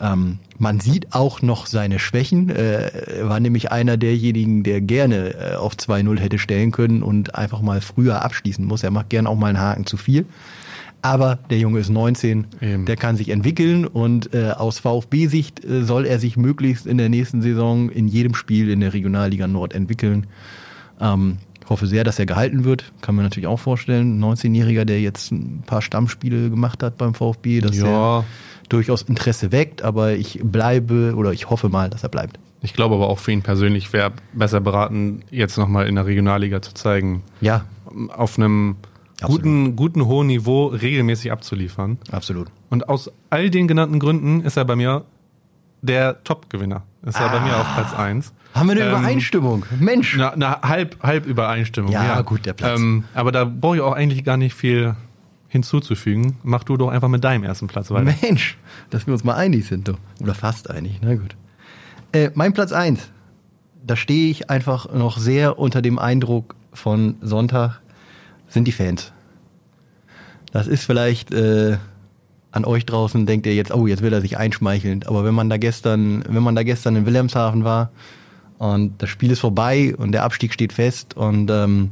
Ähm, man sieht auch noch seine Schwächen. Äh, er war nämlich einer derjenigen, der gerne äh, auf 2-0 hätte stellen können und einfach mal früher abschließen muss. Er macht gerne auch mal einen Haken zu viel. Aber der Junge ist 19, Eben. der kann sich entwickeln und äh, aus VfB-Sicht äh, soll er sich möglichst in der nächsten Saison in jedem Spiel in der Regionalliga Nord entwickeln. Ähm, hoffe sehr, dass er gehalten wird. Kann man natürlich auch vorstellen. Ein 19-Jähriger, der jetzt ein paar Stammspiele gemacht hat beim VfB, dass ja. er durchaus Interesse weckt, aber ich bleibe oder ich hoffe mal, dass er bleibt. Ich glaube aber auch für ihn persönlich wäre besser beraten, jetzt nochmal in der Regionalliga zu zeigen. Ja. Auf einem guten, guten hohen Niveau regelmäßig abzuliefern. Absolut. Und aus all den genannten Gründen ist er bei mir der Top-Gewinner. Ist ah. er bei mir auf Platz 1. Haben wir eine ähm, Übereinstimmung? Mensch. Na, na, halb, halb Übereinstimmung. Ja, ja. gut, der Platz. Ähm, aber da brauche ich auch eigentlich gar nicht viel hinzuzufügen. Mach du doch einfach mit deinem ersten Platz weiter. Mensch, dass wir uns mal einig sind, du. Oder fast einig, na gut. Äh, mein Platz 1. Da stehe ich einfach noch sehr unter dem Eindruck von Sonntag, sind die Fans. Das ist vielleicht äh, an euch draußen, denkt ihr jetzt, oh, jetzt will er sich einschmeicheln. Aber wenn man da gestern, wenn man da gestern in Wilhelmshaven war, und das Spiel ist vorbei und der Abstieg steht fest und ähm,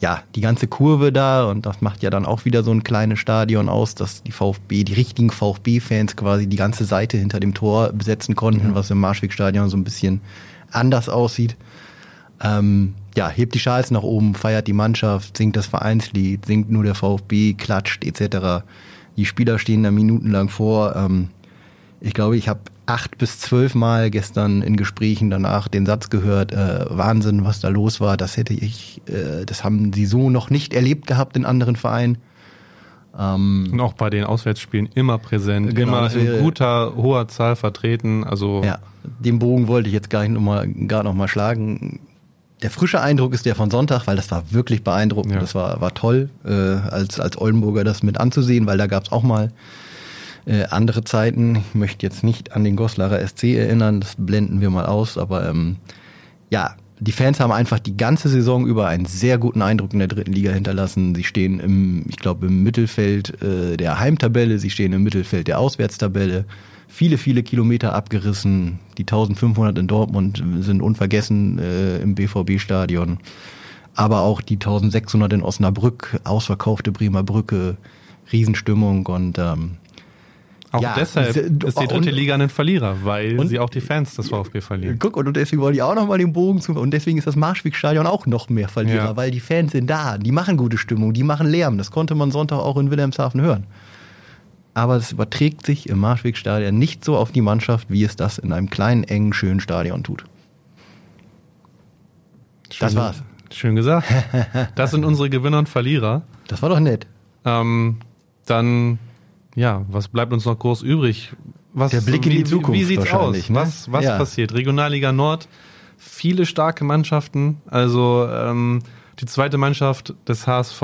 ja, die ganze Kurve da und das macht ja dann auch wieder so ein kleines Stadion aus, dass die VfB, die richtigen VfB-Fans quasi die ganze Seite hinter dem Tor besetzen konnten, ja. was im Marschwegstadion so ein bisschen anders aussieht. Ähm, ja, hebt die Schals nach oben, feiert die Mannschaft, singt das Vereinslied, singt nur der VfB, klatscht etc. Die Spieler stehen da minutenlang vor. Ähm, ich glaube, ich habe acht bis zwölf Mal gestern in Gesprächen danach den Satz gehört, äh, Wahnsinn, was da los war, das hätte ich, äh, das haben sie so noch nicht erlebt gehabt in anderen Vereinen. Ähm, Und auch bei den Auswärtsspielen immer präsent, genau, immer in guter, hoher Zahl vertreten. Also ja, den Bogen wollte ich jetzt gar nicht noch mal, gar noch mal schlagen. Der frische Eindruck ist der von Sonntag, weil das war wirklich beeindruckend. Ja. Das war, war toll, äh, als, als Oldenburger das mit anzusehen, weil da gab es auch mal äh, andere Zeiten. Ich möchte jetzt nicht an den Goslarer SC erinnern, das blenden wir mal aus, aber ähm, ja, die Fans haben einfach die ganze Saison über einen sehr guten Eindruck in der dritten Liga hinterlassen. Sie stehen im, ich glaube, im Mittelfeld äh, der Heimtabelle, sie stehen im Mittelfeld der Auswärtstabelle. Viele, viele Kilometer abgerissen. Die 1500 in Dortmund sind unvergessen äh, im BVB-Stadion. Aber auch die 1600 in Osnabrück, ausverkaufte Bremer Brücke, Riesenstimmung und ähm, auch ja, deshalb ist die dritte Liga ein Verlierer, weil und, sie auch die Fans des VfB verlieren. Guck, und deswegen wollte ich auch nochmal den Bogen zu. Und deswegen ist das Marschwegstadion auch noch mehr Verlierer, ja. weil die Fans sind da, die machen gute Stimmung, die machen Lärm. Das konnte man Sonntag auch in Wilhelmshaven hören. Aber es überträgt sich im Marschwegstadion nicht so auf die Mannschaft, wie es das in einem kleinen, engen, schönen Stadion tut. Schön, das war's. Schön gesagt. Das sind unsere Gewinner und Verlierer. Das war doch nett. Ähm, dann ja, was bleibt uns noch groß übrig? Was, Der Blick in die Zukunft. Wie sieht's aus? Ne? Was, was ja. passiert? Regionalliga Nord, viele starke Mannschaften. Also ähm, die zweite Mannschaft des HSV,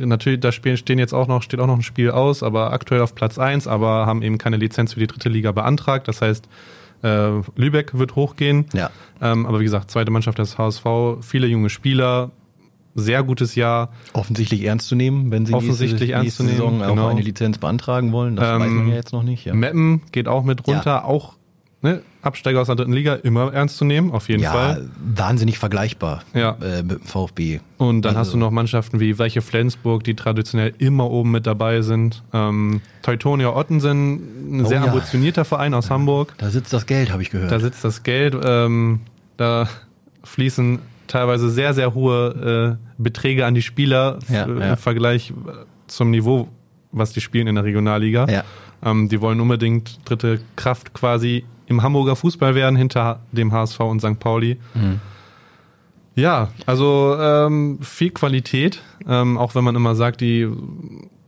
natürlich, da stehen jetzt auch noch, steht auch noch ein Spiel aus, aber aktuell auf Platz eins, aber haben eben keine Lizenz für die dritte Liga beantragt. Das heißt, äh, Lübeck wird hochgehen. Ja. Ähm, aber wie gesagt, zweite Mannschaft des HSV, viele junge Spieler, sehr gutes Jahr. Offensichtlich ernst zu nehmen, wenn sie Offensichtlich nächste, ernst zu nehmen, Saison genau. auch eine Lizenz beantragen wollen. Das ähm, weiß man ja jetzt noch nicht. Ja. Meppen geht auch mit runter, ja. auch ne, Absteiger aus der dritten Liga immer ernst zu nehmen, auf jeden ja, Fall. wahnsinnig vergleichbar ja. äh, mit dem VfB. Und dann also. hast du noch Mannschaften wie welche Flensburg, die traditionell immer oben mit dabei sind. Ähm, Teutonia Ottensen, ein oh, sehr ambitionierter Verein aus Hamburg. Da sitzt das Geld, habe ich gehört. Da sitzt das Geld. Ähm, da fließen teilweise sehr, sehr hohe äh, Beträge an die Spieler Ja, ja. im Vergleich zum Niveau, was die spielen in der Regionalliga. Ja. Ähm, die wollen unbedingt dritte Kraft quasi im Hamburger Fußball werden, hinter dem HSV und St. Pauli. Mhm. Ja, also ähm, viel Qualität, ähm, auch wenn man immer sagt, die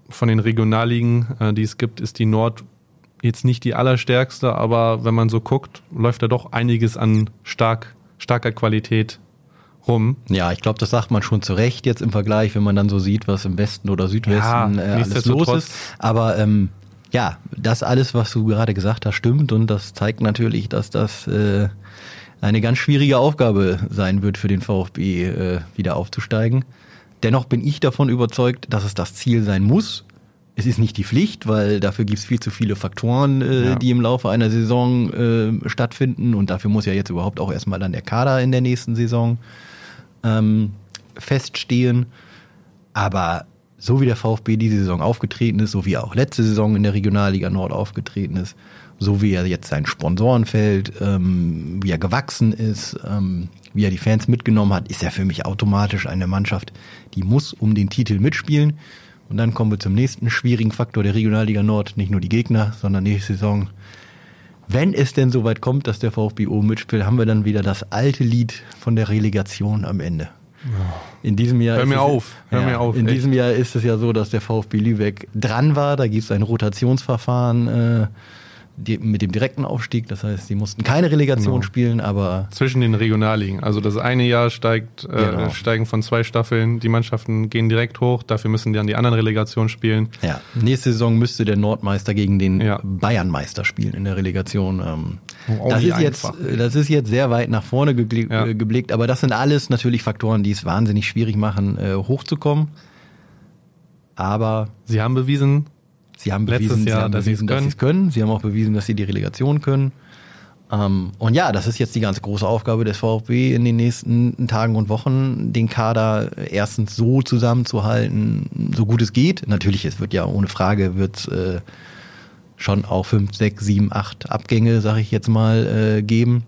von den Regionalligen, äh, die es gibt, ist die Nord jetzt nicht die allerstärkste, aber wenn man so guckt, läuft da doch einiges an stark, starker Qualität rum. Ja, ich glaube, das sagt man schon zu Recht jetzt im Vergleich, wenn man dann so sieht, was im Westen oder Südwesten Ja, äh, alles los ist. Aber ähm, ja, das alles, was du gerade gesagt hast, stimmt und das zeigt natürlich, dass das äh, eine ganz schwierige Aufgabe sein wird für den VfB, äh, wieder aufzusteigen. Dennoch bin ich davon überzeugt, dass es das Ziel sein muss. Es ist nicht die Pflicht, weil dafür gibt es viel zu viele Faktoren, äh, Ja. die im Laufe einer Saison äh, stattfinden. Und dafür muss ja jetzt überhaupt auch erstmal dann der Kader in der nächsten Saison ähm, feststehen. Aber so wie der VfB diese Saison aufgetreten ist, so wie er auch letzte Saison in der Regionalliga Nord aufgetreten ist, so wie er jetzt sein Sponsorenfeld, ähm, wie er gewachsen ist, ähm, wie er die Fans mitgenommen hat, ist er für mich automatisch eine Mannschaft, die muss um den Titel mitspielen. Und dann kommen wir zum nächsten schwierigen Faktor der Regionalliga Nord, nicht nur die Gegner, sondern nächste Saison. Wenn es denn soweit kommt, dass der VfB oben mitspielt, haben wir dann wieder das alte Lied von der Relegation am Ende. In diesem Jahr Hör ist mir es- auf, hör ja, mir auf, In echt. diesem Jahr ist es ja so, dass der VfB Lübeck dran war. Da gibt es ein Rotationsverfahren äh, die, mit dem direkten Aufstieg. Das heißt, sie mussten keine Relegation Genau. spielen, aber Zwischen den Regionalligen. Also das eine Jahr steigt, äh, Genau. steigen von zwei Staffeln, die Mannschaften gehen direkt hoch, dafür müssen die dann die anderen Relegationen spielen. ja, nächste Saison müsste der Nordmeister gegen den Ja. Bayernmeister spielen in der Relegation. Ähm, Oh, das, nie ist jetzt, einfach. das ist jetzt sehr weit nach vorne gegle Ja. äh, geblickt, aber das sind alles natürlich Faktoren, die es wahnsinnig schwierig machen, äh, hochzukommen. Aber Sie haben bewiesen, Sie haben Letztes bewiesen, Jahr, sie haben dass sie es bewiesen dass können. sie es können. Sie haben auch bewiesen, dass sie die Relegation können. Ähm, und ja, das ist jetzt die ganz große Aufgabe des VfB in den nächsten Tagen und Wochen, den Kader erstens so zusammenzuhalten, so gut es geht. Natürlich, es wird ja ohne Frage wird äh, schon auch fünf, sechs, sieben, acht Abgänge, sage ich jetzt mal, äh, geben.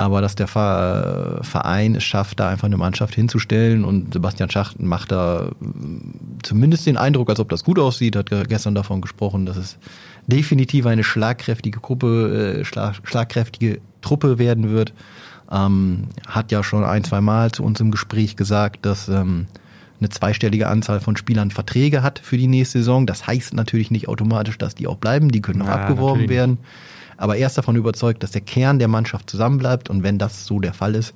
Aber dass der Ver- Verein es schafft, da einfach eine Mannschaft hinzustellen und Sebastian Schachten macht da mm, zumindest den Eindruck, als ob das gut aussieht, hat ge- gestern davon gesprochen, dass es definitiv eine schlagkräftige Gruppe, äh, schlag, schlagkräftige Truppe werden wird. Ähm, hat ja schon ein, zwei Mal zu uns im Gespräch gesagt, dass ähm, eine zweistellige Anzahl von Spielern Verträge hat für die nächste Saison. Das heißt natürlich nicht automatisch, dass die auch bleiben, die können auch Ja, abgeworben natürlich. werden. Aber er ist davon überzeugt, dass der Kern der Mannschaft zusammenbleibt und wenn das so der Fall ist,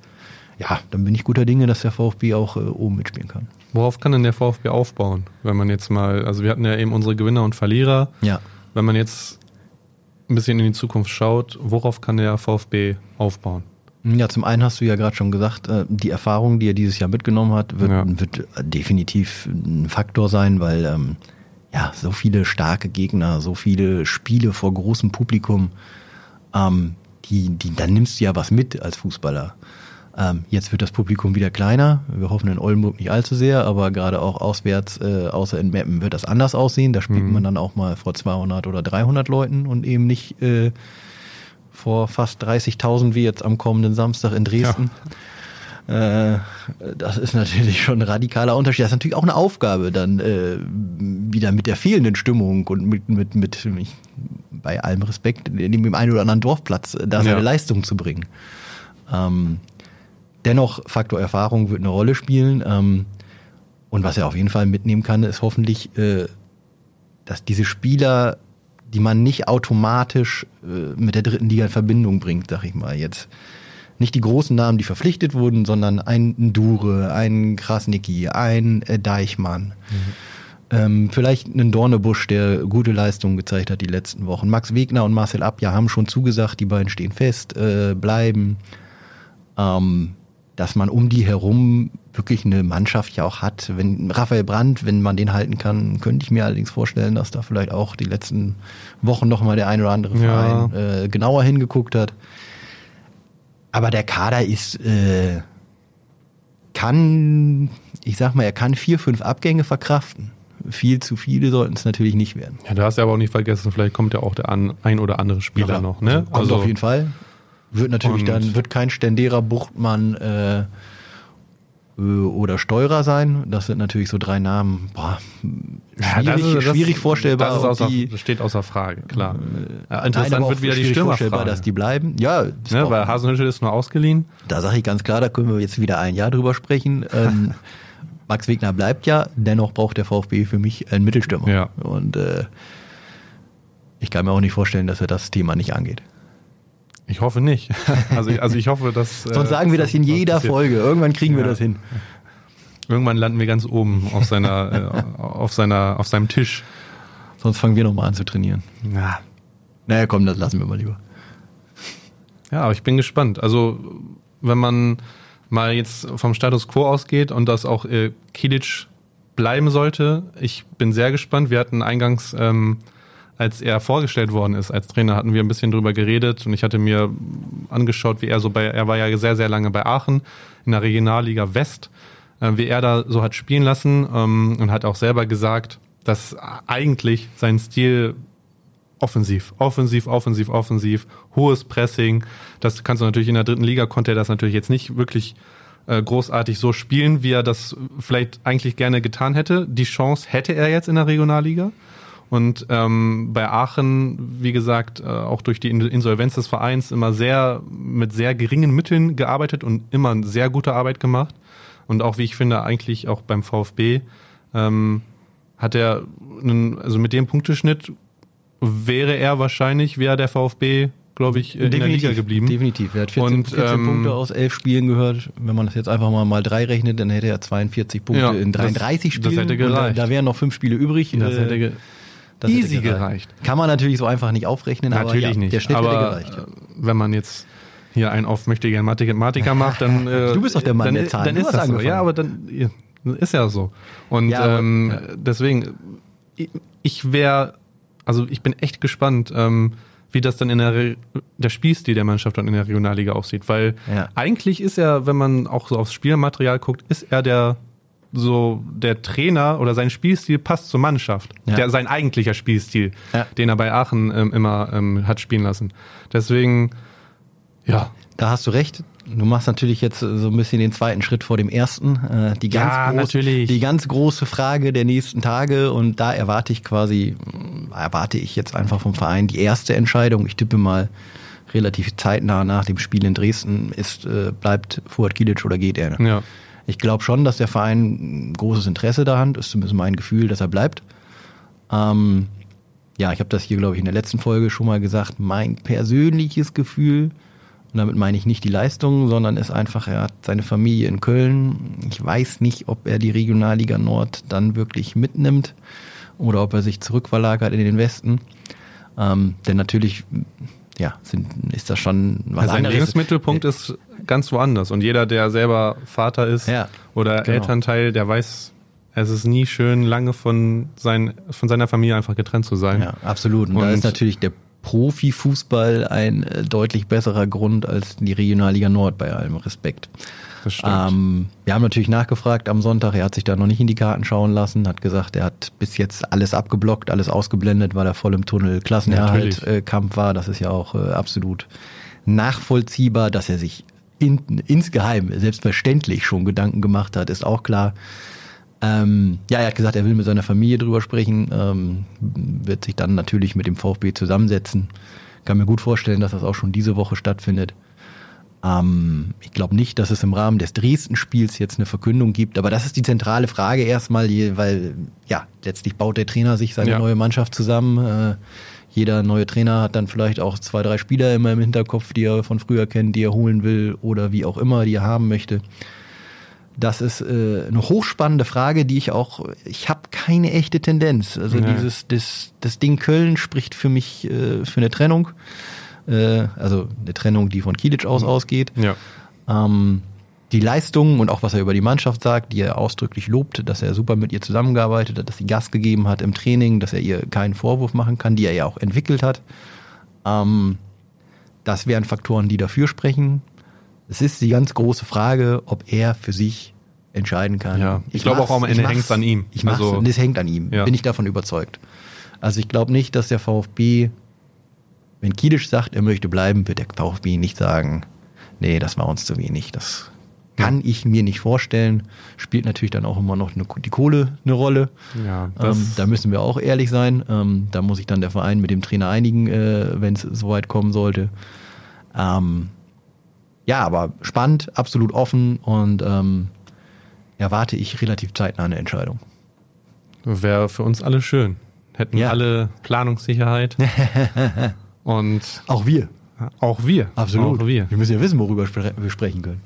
ja, dann bin ich guter Dinge, dass der VfB auch äh, oben mitspielen kann. worauf kann denn der VfB aufbauen? Wenn man jetzt mal, also wir hatten ja eben unsere Gewinner und Verlierer. Ja. Wenn man jetzt ein bisschen in die Zukunft schaut, worauf kann der VfB aufbauen? Ja, zum einen hast du ja gerade schon gesagt, äh, die Erfahrung, die er dieses Jahr mitgenommen hat, wird, Ja. wird definitiv ein Faktor sein, weil ähm, ja so viele starke Gegner, so viele Spiele vor großem Publikum, ähm, die, die, dann nimmst du ja was mit als Fußballer. Ähm, jetzt wird das Publikum wieder kleiner. Wir hoffen in Oldenburg nicht allzu sehr, aber gerade auch auswärts, äh, außer in Meppen, wird das anders aussehen. Da spielt man dann auch mal vor 200 oder 300 Leuten und eben nicht äh, vor fast 30.000 wie jetzt am kommenden Samstag in Dresden. Äh, das ist natürlich schon ein radikaler Unterschied. Das ist natürlich auch eine Aufgabe, dann äh, wieder mit der fehlenden Stimmung und mit, mit, mit ich, bei allem Respekt, in dem einen oder anderen Dorfplatz äh, da seine Ja. Leistung zu bringen. Ähm, dennoch, Faktor Erfahrung wird eine Rolle spielen. Ähm, und was er auf jeden Fall mitnehmen kann, ist hoffentlich, äh, dass diese Spieler, die man nicht automatisch äh, mit der dritten Liga in Verbindung bringt, sag ich mal jetzt. Nicht die großen Namen, die verpflichtet wurden, sondern ein Dure, ein Krasnicki, ein äh, Deichmann. Ähm, vielleicht einen Dornebusch, der gute Leistungen gezeigt hat die letzten Wochen. Max Wegner und Marcel Abja haben schon zugesagt, die beiden stehen fest, äh, bleiben. Ähm, dass man um die herum wirklich eine Mannschaft ja auch hat. Wenn Raphael Brandt, wenn man den halten kann, könnte ich mir allerdings vorstellen, dass da vielleicht auch die letzten Wochen noch mal der ein oder andere Ja. Verein äh, genauer hingeguckt hat. Aber der Kader ist äh, kann, ich sag mal, er kann vier, fünf Abgänge verkraften. Viel zu viele sollten es natürlich nicht werden. Ja, du hast ja aber auch nicht vergessen, vielleicht kommt ja auch der an, ein oder andere Spieler Ja, noch, ne? Also, kommt auf jeden Fall. Wird natürlich dann, wird kein Stenderer Buchtmann äh, oder Steurer sein. Das sind natürlich so drei Namen. Boah, schwierig, das ist- das- schwierig vorstellbar. Das, außer, die, das steht außer Frage, klar. Ja, Nein, interessant wird wieder die schwierig vorstellbar, Stürmerfrage. dass die bleiben. Ja, ne, weil Hasenhüttl ist nur ausgeliehen. da sage ich ganz klar, da können wir jetzt wieder ein Jahr drüber sprechen. Ähm, Max Wegner bleibt ja, dennoch braucht der VfB für mich einen Mittelstürmer. Ja. Und äh, ich kann mir auch nicht vorstellen, dass er das Thema nicht angeht. Ich hoffe nicht. Also, also ich hoffe, dass. Sonst äh, sagen wir das in jeder passiert. Folge. Irgendwann kriegen wir Ja. das hin. Irgendwann landen wir ganz oben auf seiner, äh, auf seiner, auf seinem Tisch. Sonst fangen wir nochmal an zu trainieren. Ja. Naja, komm, das lassen wir mal lieber. Ja, aber ich bin gespannt. Also, wenn man mal jetzt vom Status quo ausgeht und dass auch äh, Kilic bleiben sollte, ich bin sehr gespannt. Wir hatten eingangs, ähm, als er vorgestellt worden ist als Trainer, hatten wir ein bisschen drüber geredet und ich hatte mir angeschaut, wie er so bei, er war ja sehr, sehr lange bei Aachen in der Regionalliga West, äh, wie er da so hat spielen lassen ähm, und hat auch selber gesagt, dass eigentlich sein Stil offensiv, offensiv, offensiv, offensiv, hohes Pressing. Das kannst du natürlich in der dritten Liga konnte er das natürlich jetzt nicht wirklich äh, großartig so spielen, wie er das vielleicht eigentlich gerne getan hätte. Die Chance hätte er jetzt in der Regionalliga. Und ähm, bei Aachen, wie gesagt, äh, auch durch die In- Insolvenz des Vereins immer sehr mit sehr geringen Mitteln gearbeitet und immer sehr gute Arbeit gemacht. Und auch, wie ich finde, eigentlich auch beim VfB ähm, hat er, einen, also mit dem Punkteschnitt wäre er wahrscheinlich, wäre der VfB, glaube ich, äh, in der Liga geblieben. Definitiv. Er hat 14, Und, 14 ähm, Punkte aus 11 Spielen gehört. Wenn man das jetzt einfach mal mal drei rechnet, dann hätte er 42 Punkte Ja, in das- 33 das Spielen. hätte Und gereicht. Da, da wären noch fünf Spiele übrig. Das Äh, hätte ge das easy gereicht. Kann man natürlich so einfach nicht aufrechnen, aber Natürlich ja, nicht. der Schnitt aber hätte gereicht. äh, wenn man jetzt hier einen auf möchte gerne Mathematiker macht, dann äh, Du bist doch der Mann dann, der Zahlen. Dann ist das so. Ja, aber dann ja, ist ja so. Und Ja, aber- ähm, ja. deswegen, ich, ich wäre, also ich bin echt gespannt, ähm, wie das dann in der Re der Spielstil der Mannschaft dann in der Regionalliga aussieht, weil Ja. eigentlich ist er, wenn man auch so aufs Spielmaterial guckt, ist er der so der Trainer oder sein Spielstil passt zur Mannschaft. Ja. Der sein eigentlicher Spielstil, Ja. den er bei Aachen ähm, immer ähm, hat spielen lassen. Deswegen, ja, Da hast du recht. Du machst natürlich jetzt so ein bisschen den zweiten Schritt vor dem ersten. Äh, die ganz Ja, große, natürlich. Die ganz große Frage der nächsten Tage und da erwarte ich quasi, mh, erwarte ich jetzt einfach vom Verein die erste Entscheidung. Ich tippe mal relativ zeitnah nach dem Spiel in Dresden ist, äh, bleibt Fuad Kilic oder geht er? ja. Ich glaube schon, dass der Verein ein großes Interesse daran ist, zumindest mein Gefühl, dass er bleibt. Ähm, ja, ich habe das hier, glaube ich, in der letzten Folge schon mal gesagt. Mein persönliches Gefühl, und damit meine ich nicht die Leistung, sondern ist einfach, er hat seine Familie in Köln. Ich weiß nicht, ob er die Regionalliga Nord dann wirklich mitnimmt oder ob er sich zurückverlagert in den Westen. Ähm, denn natürlich, ja, sind, ist das schon was Also sein anderes. Lebensmittelpunkt ist ganz woanders. Und jeder, der selber Vater ist Ja, oder genau. Elternteil, der weiß, es ist nie schön, lange von, sein, von seiner Familie einfach getrennt zu sein. Ja, absolut. Und, da Und- ist natürlich der Profifußball ein äh, deutlich besserer Grund als die Regionalliga Nord bei allem Respekt. Das stimmt. Ähm, wir haben natürlich nachgefragt am Sonntag, er hat sich da noch nicht in die Karten schauen lassen, hat gesagt, er hat bis jetzt alles abgeblockt, alles ausgeblendet, weil er voll im Tunnel Klassenerhalt Natürlich. äh, war. Das ist ja auch äh, absolut nachvollziehbar, dass er sich in, insgeheim selbstverständlich schon Gedanken gemacht hat, ist auch klar. Ähm, ja, er hat gesagt, er will mit seiner Familie drüber sprechen, ähm, wird sich dann natürlich mit dem VfB zusammensetzen. Kann mir gut vorstellen, dass das auch schon diese Woche stattfindet. Ähm, ich glaube nicht, dass es im Rahmen des Dresden-Spiels jetzt eine Verkündung gibt, aber das ist die zentrale Frage erstmal, weil ja, letztlich baut der Trainer sich seine Ja. neue Mannschaft zusammen. Äh, jeder neue Trainer hat dann vielleicht auch zwei, drei Spieler immer im Hinterkopf, die er von früher kennt, die er holen will oder wie auch immer, die er haben möchte. Das ist äh, eine hochspannende Frage, die ich auch, ich habe keine echte Tendenz. Also Nee. dieses, das, das Ding Köln spricht für mich äh, für eine Trennung. Äh, also eine Trennung, die von Kilic aus ausgeht. ja. Ähm, die Leistung und auch was er über die Mannschaft sagt, die er ausdrücklich lobt, dass er super mit ihr zusammengearbeitet hat, dass sie Gas gegeben hat im Training, dass er ihr keinen Vorwurf machen kann, die er ja auch entwickelt hat. Ähm, das wären Faktoren, die dafür sprechen. Es ist die ganz große Frage, ob er für sich entscheiden kann. Ja, ich glaube mach's- auch am Ende ich mach's- hängt's an ihm. Ich Also- und es hängt an ihm, Ja. bin ich davon überzeugt. Also ich glaube nicht, dass der VfB, wenn Kiedisch sagt, er möchte bleiben, wird der VfB nicht sagen, nee, das war uns zu wenig, das Kann ich mir nicht vorstellen. Spielt natürlich dann auch immer noch eine, die Kohle eine Rolle. Ja, Ähm, da müssen wir auch ehrlich sein. Ähm, da muss sich dann der Verein mit dem Trainer einigen, äh, wenn es soweit kommen sollte. Ähm, ja, aber spannend, absolut offen und ähm, erwarte ich relativ zeitnah eine Entscheidung. wäre für uns alle schön. Hätten Ja. alle Planungssicherheit. und Auch wir. auch wir. Absolut. Auch wir. Wir müssen ja wissen, worüber spre wir sprechen können.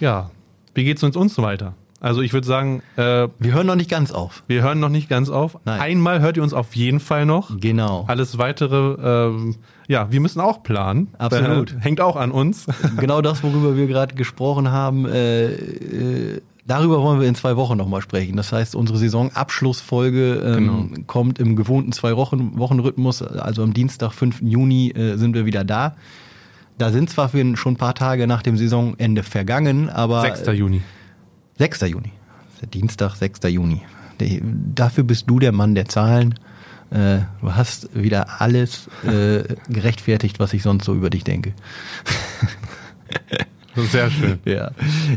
Ja. Wie geht's uns uns weiter? Also ich würde sagen, äh, Wir hören noch nicht ganz auf. wir hören noch nicht ganz auf. Nein. Einmal hört ihr uns auf jeden Fall noch. Genau. Alles weitere, ähm, ja, wir müssen auch planen. Absolut. Äh, hängt auch an uns. genau das, worüber wir gerade gesprochen haben, äh, äh, darüber wollen wir in zwei Wochen nochmal sprechen. Das heißt, unsere Saisonabschlussfolge ähm, Genau. kommt im gewohnten Zwei-Wochen-Rhythmus. Also am Dienstag, 5. Juni, äh, sind wir wieder da. Da sind zwar wir schon ein paar Tage nach dem Saisonende vergangen, aber 6. Juni. 6. Juni. Dienstag, 6. Juni. Dafür bist du der Mann der Zahlen. Äh, du hast wieder alles äh, gerechtfertigt, was ich sonst so über dich denke. Sehr schön. Ja.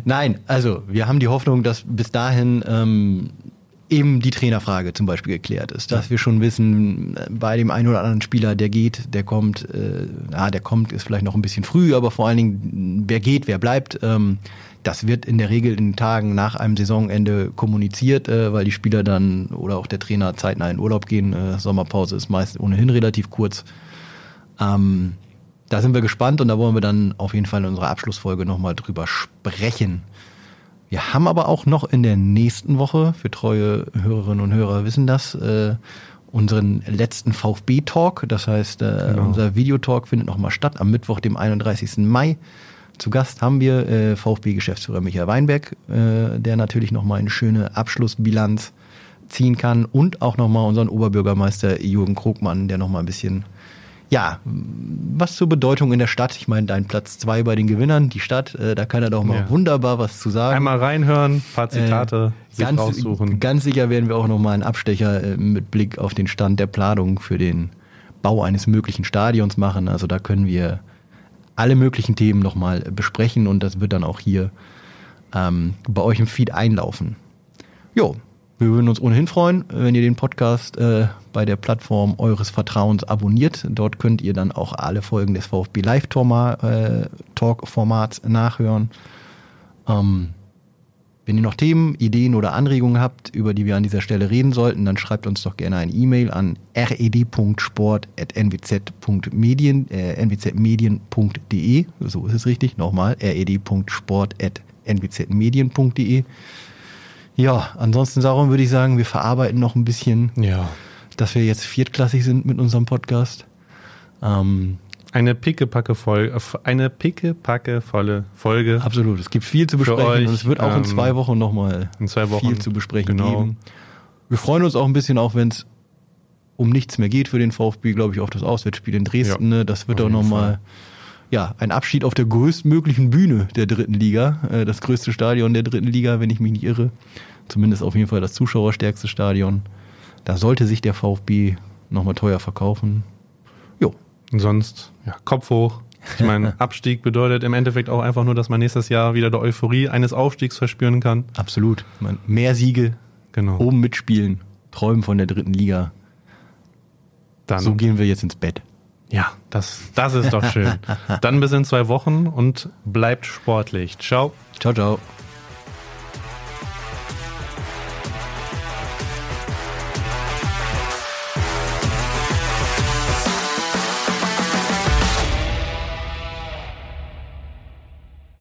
Nein, also wir haben die Hoffnung, dass bis dahin ähm, eben die Trainerfrage zum Beispiel geklärt ist, dass wir schon wissen, äh, bei dem einen oder anderen Spieler, der geht, der kommt, äh, ja, der kommt, ist vielleicht noch ein bisschen früh, aber vor allen Dingen, wer geht, wer bleibt, ähm, das wird in der Regel in den Tagen nach einem Saisonende kommuniziert, äh, weil die Spieler dann oder auch der Trainer zeitnah in Urlaub gehen. Äh, Sommerpause ist meist ohnehin relativ kurz. Ähm, da sind wir gespannt und da wollen wir dann auf jeden Fall in unserer Abschlussfolge nochmal drüber sprechen. Wir haben aber auch noch in der nächsten Woche, für treue Hörerinnen und Hörer wissen das, äh, unseren letzten VfB-Talk. Das heißt, äh, Genau. unser Videotalk findet nochmal statt am Mittwoch, dem 31. Mai. Zu Gast haben wir äh, VfB-Geschäftsführer Michael Weinberg, äh, der natürlich nochmal eine schöne Abschlussbilanz ziehen kann und auch nochmal unseren Oberbürgermeister Jürgen Krogmann, der nochmal ein bisschen, ja, was zur Bedeutung in der Stadt. Ich meine, dein Platz zwei bei den Gewinnern, die Stadt, äh, da kann er doch mal Ja. wunderbar was zu sagen. Einmal reinhören, paar Zitate sich ganz, raussuchen. ganz sicher werden wir auch nochmal einen Abstecher äh, mit Blick auf den Stand der Planung für den Bau eines möglichen Stadions machen. Also da können wir alle möglichen Themen nochmal besprechen und das wird dann auch hier ähm, bei euch im Feed einlaufen. Jo, wir würden uns ohnehin freuen, wenn ihr den Podcast äh, bei der Plattform eures Vertrauens abonniert. Dort könnt ihr dann auch alle Folgen des VfB Live äh, Talk Formats nachhören. Ähm, wenn ihr noch Themen, Ideen oder Anregungen habt, über die wir an dieser Stelle reden sollten, dann schreibt uns doch gerne eine E-Mail an red.sport.nwz.medien, äh, nwzmedien.de. So ist es richtig. Nochmal, red.sport.nwzmedien.de. Ja, ansonsten, Saron, würde ich sagen, wir verarbeiten noch ein bisschen, Ja. dass wir jetzt viertklassig sind mit unserem Podcast. Ähm, Eine pickepacke Folge, äh, eine pickepacke volle Folge. absolut. Es gibt viel zu besprechen euch, und es wird auch in ähm, zwei Wochen nochmal viel zu besprechen genau. geben. Wir freuen uns auch ein bisschen, auch wenn es um nichts mehr geht für den VfB, glaube ich, auf das Auswärtsspiel in Dresden. Ja, ne? Das wird auch nochmal ja, ein Abschied auf der größtmöglichen Bühne der dritten Liga. Äh, Das größte Stadion der dritten Liga, wenn ich mich nicht irre. Zumindest auf jeden Fall das zuschauerstärkste Stadion. Da sollte sich der VfB nochmal teuer verkaufen. Und sonst, ja, Kopf hoch. Ich meine, Abstieg bedeutet im Endeffekt auch einfach nur, dass man nächstes Jahr wieder der Euphorie eines Aufstiegs verspüren kann. absolut. Man, mehr Siege, Genau. oben mitspielen, träumen von der dritten Liga. Dann, So gehen wir jetzt ins Bett. ja, das, das ist doch schön. Dann bis in zwei Wochen und bleibt sportlich. Ciao. Ciao, ciao.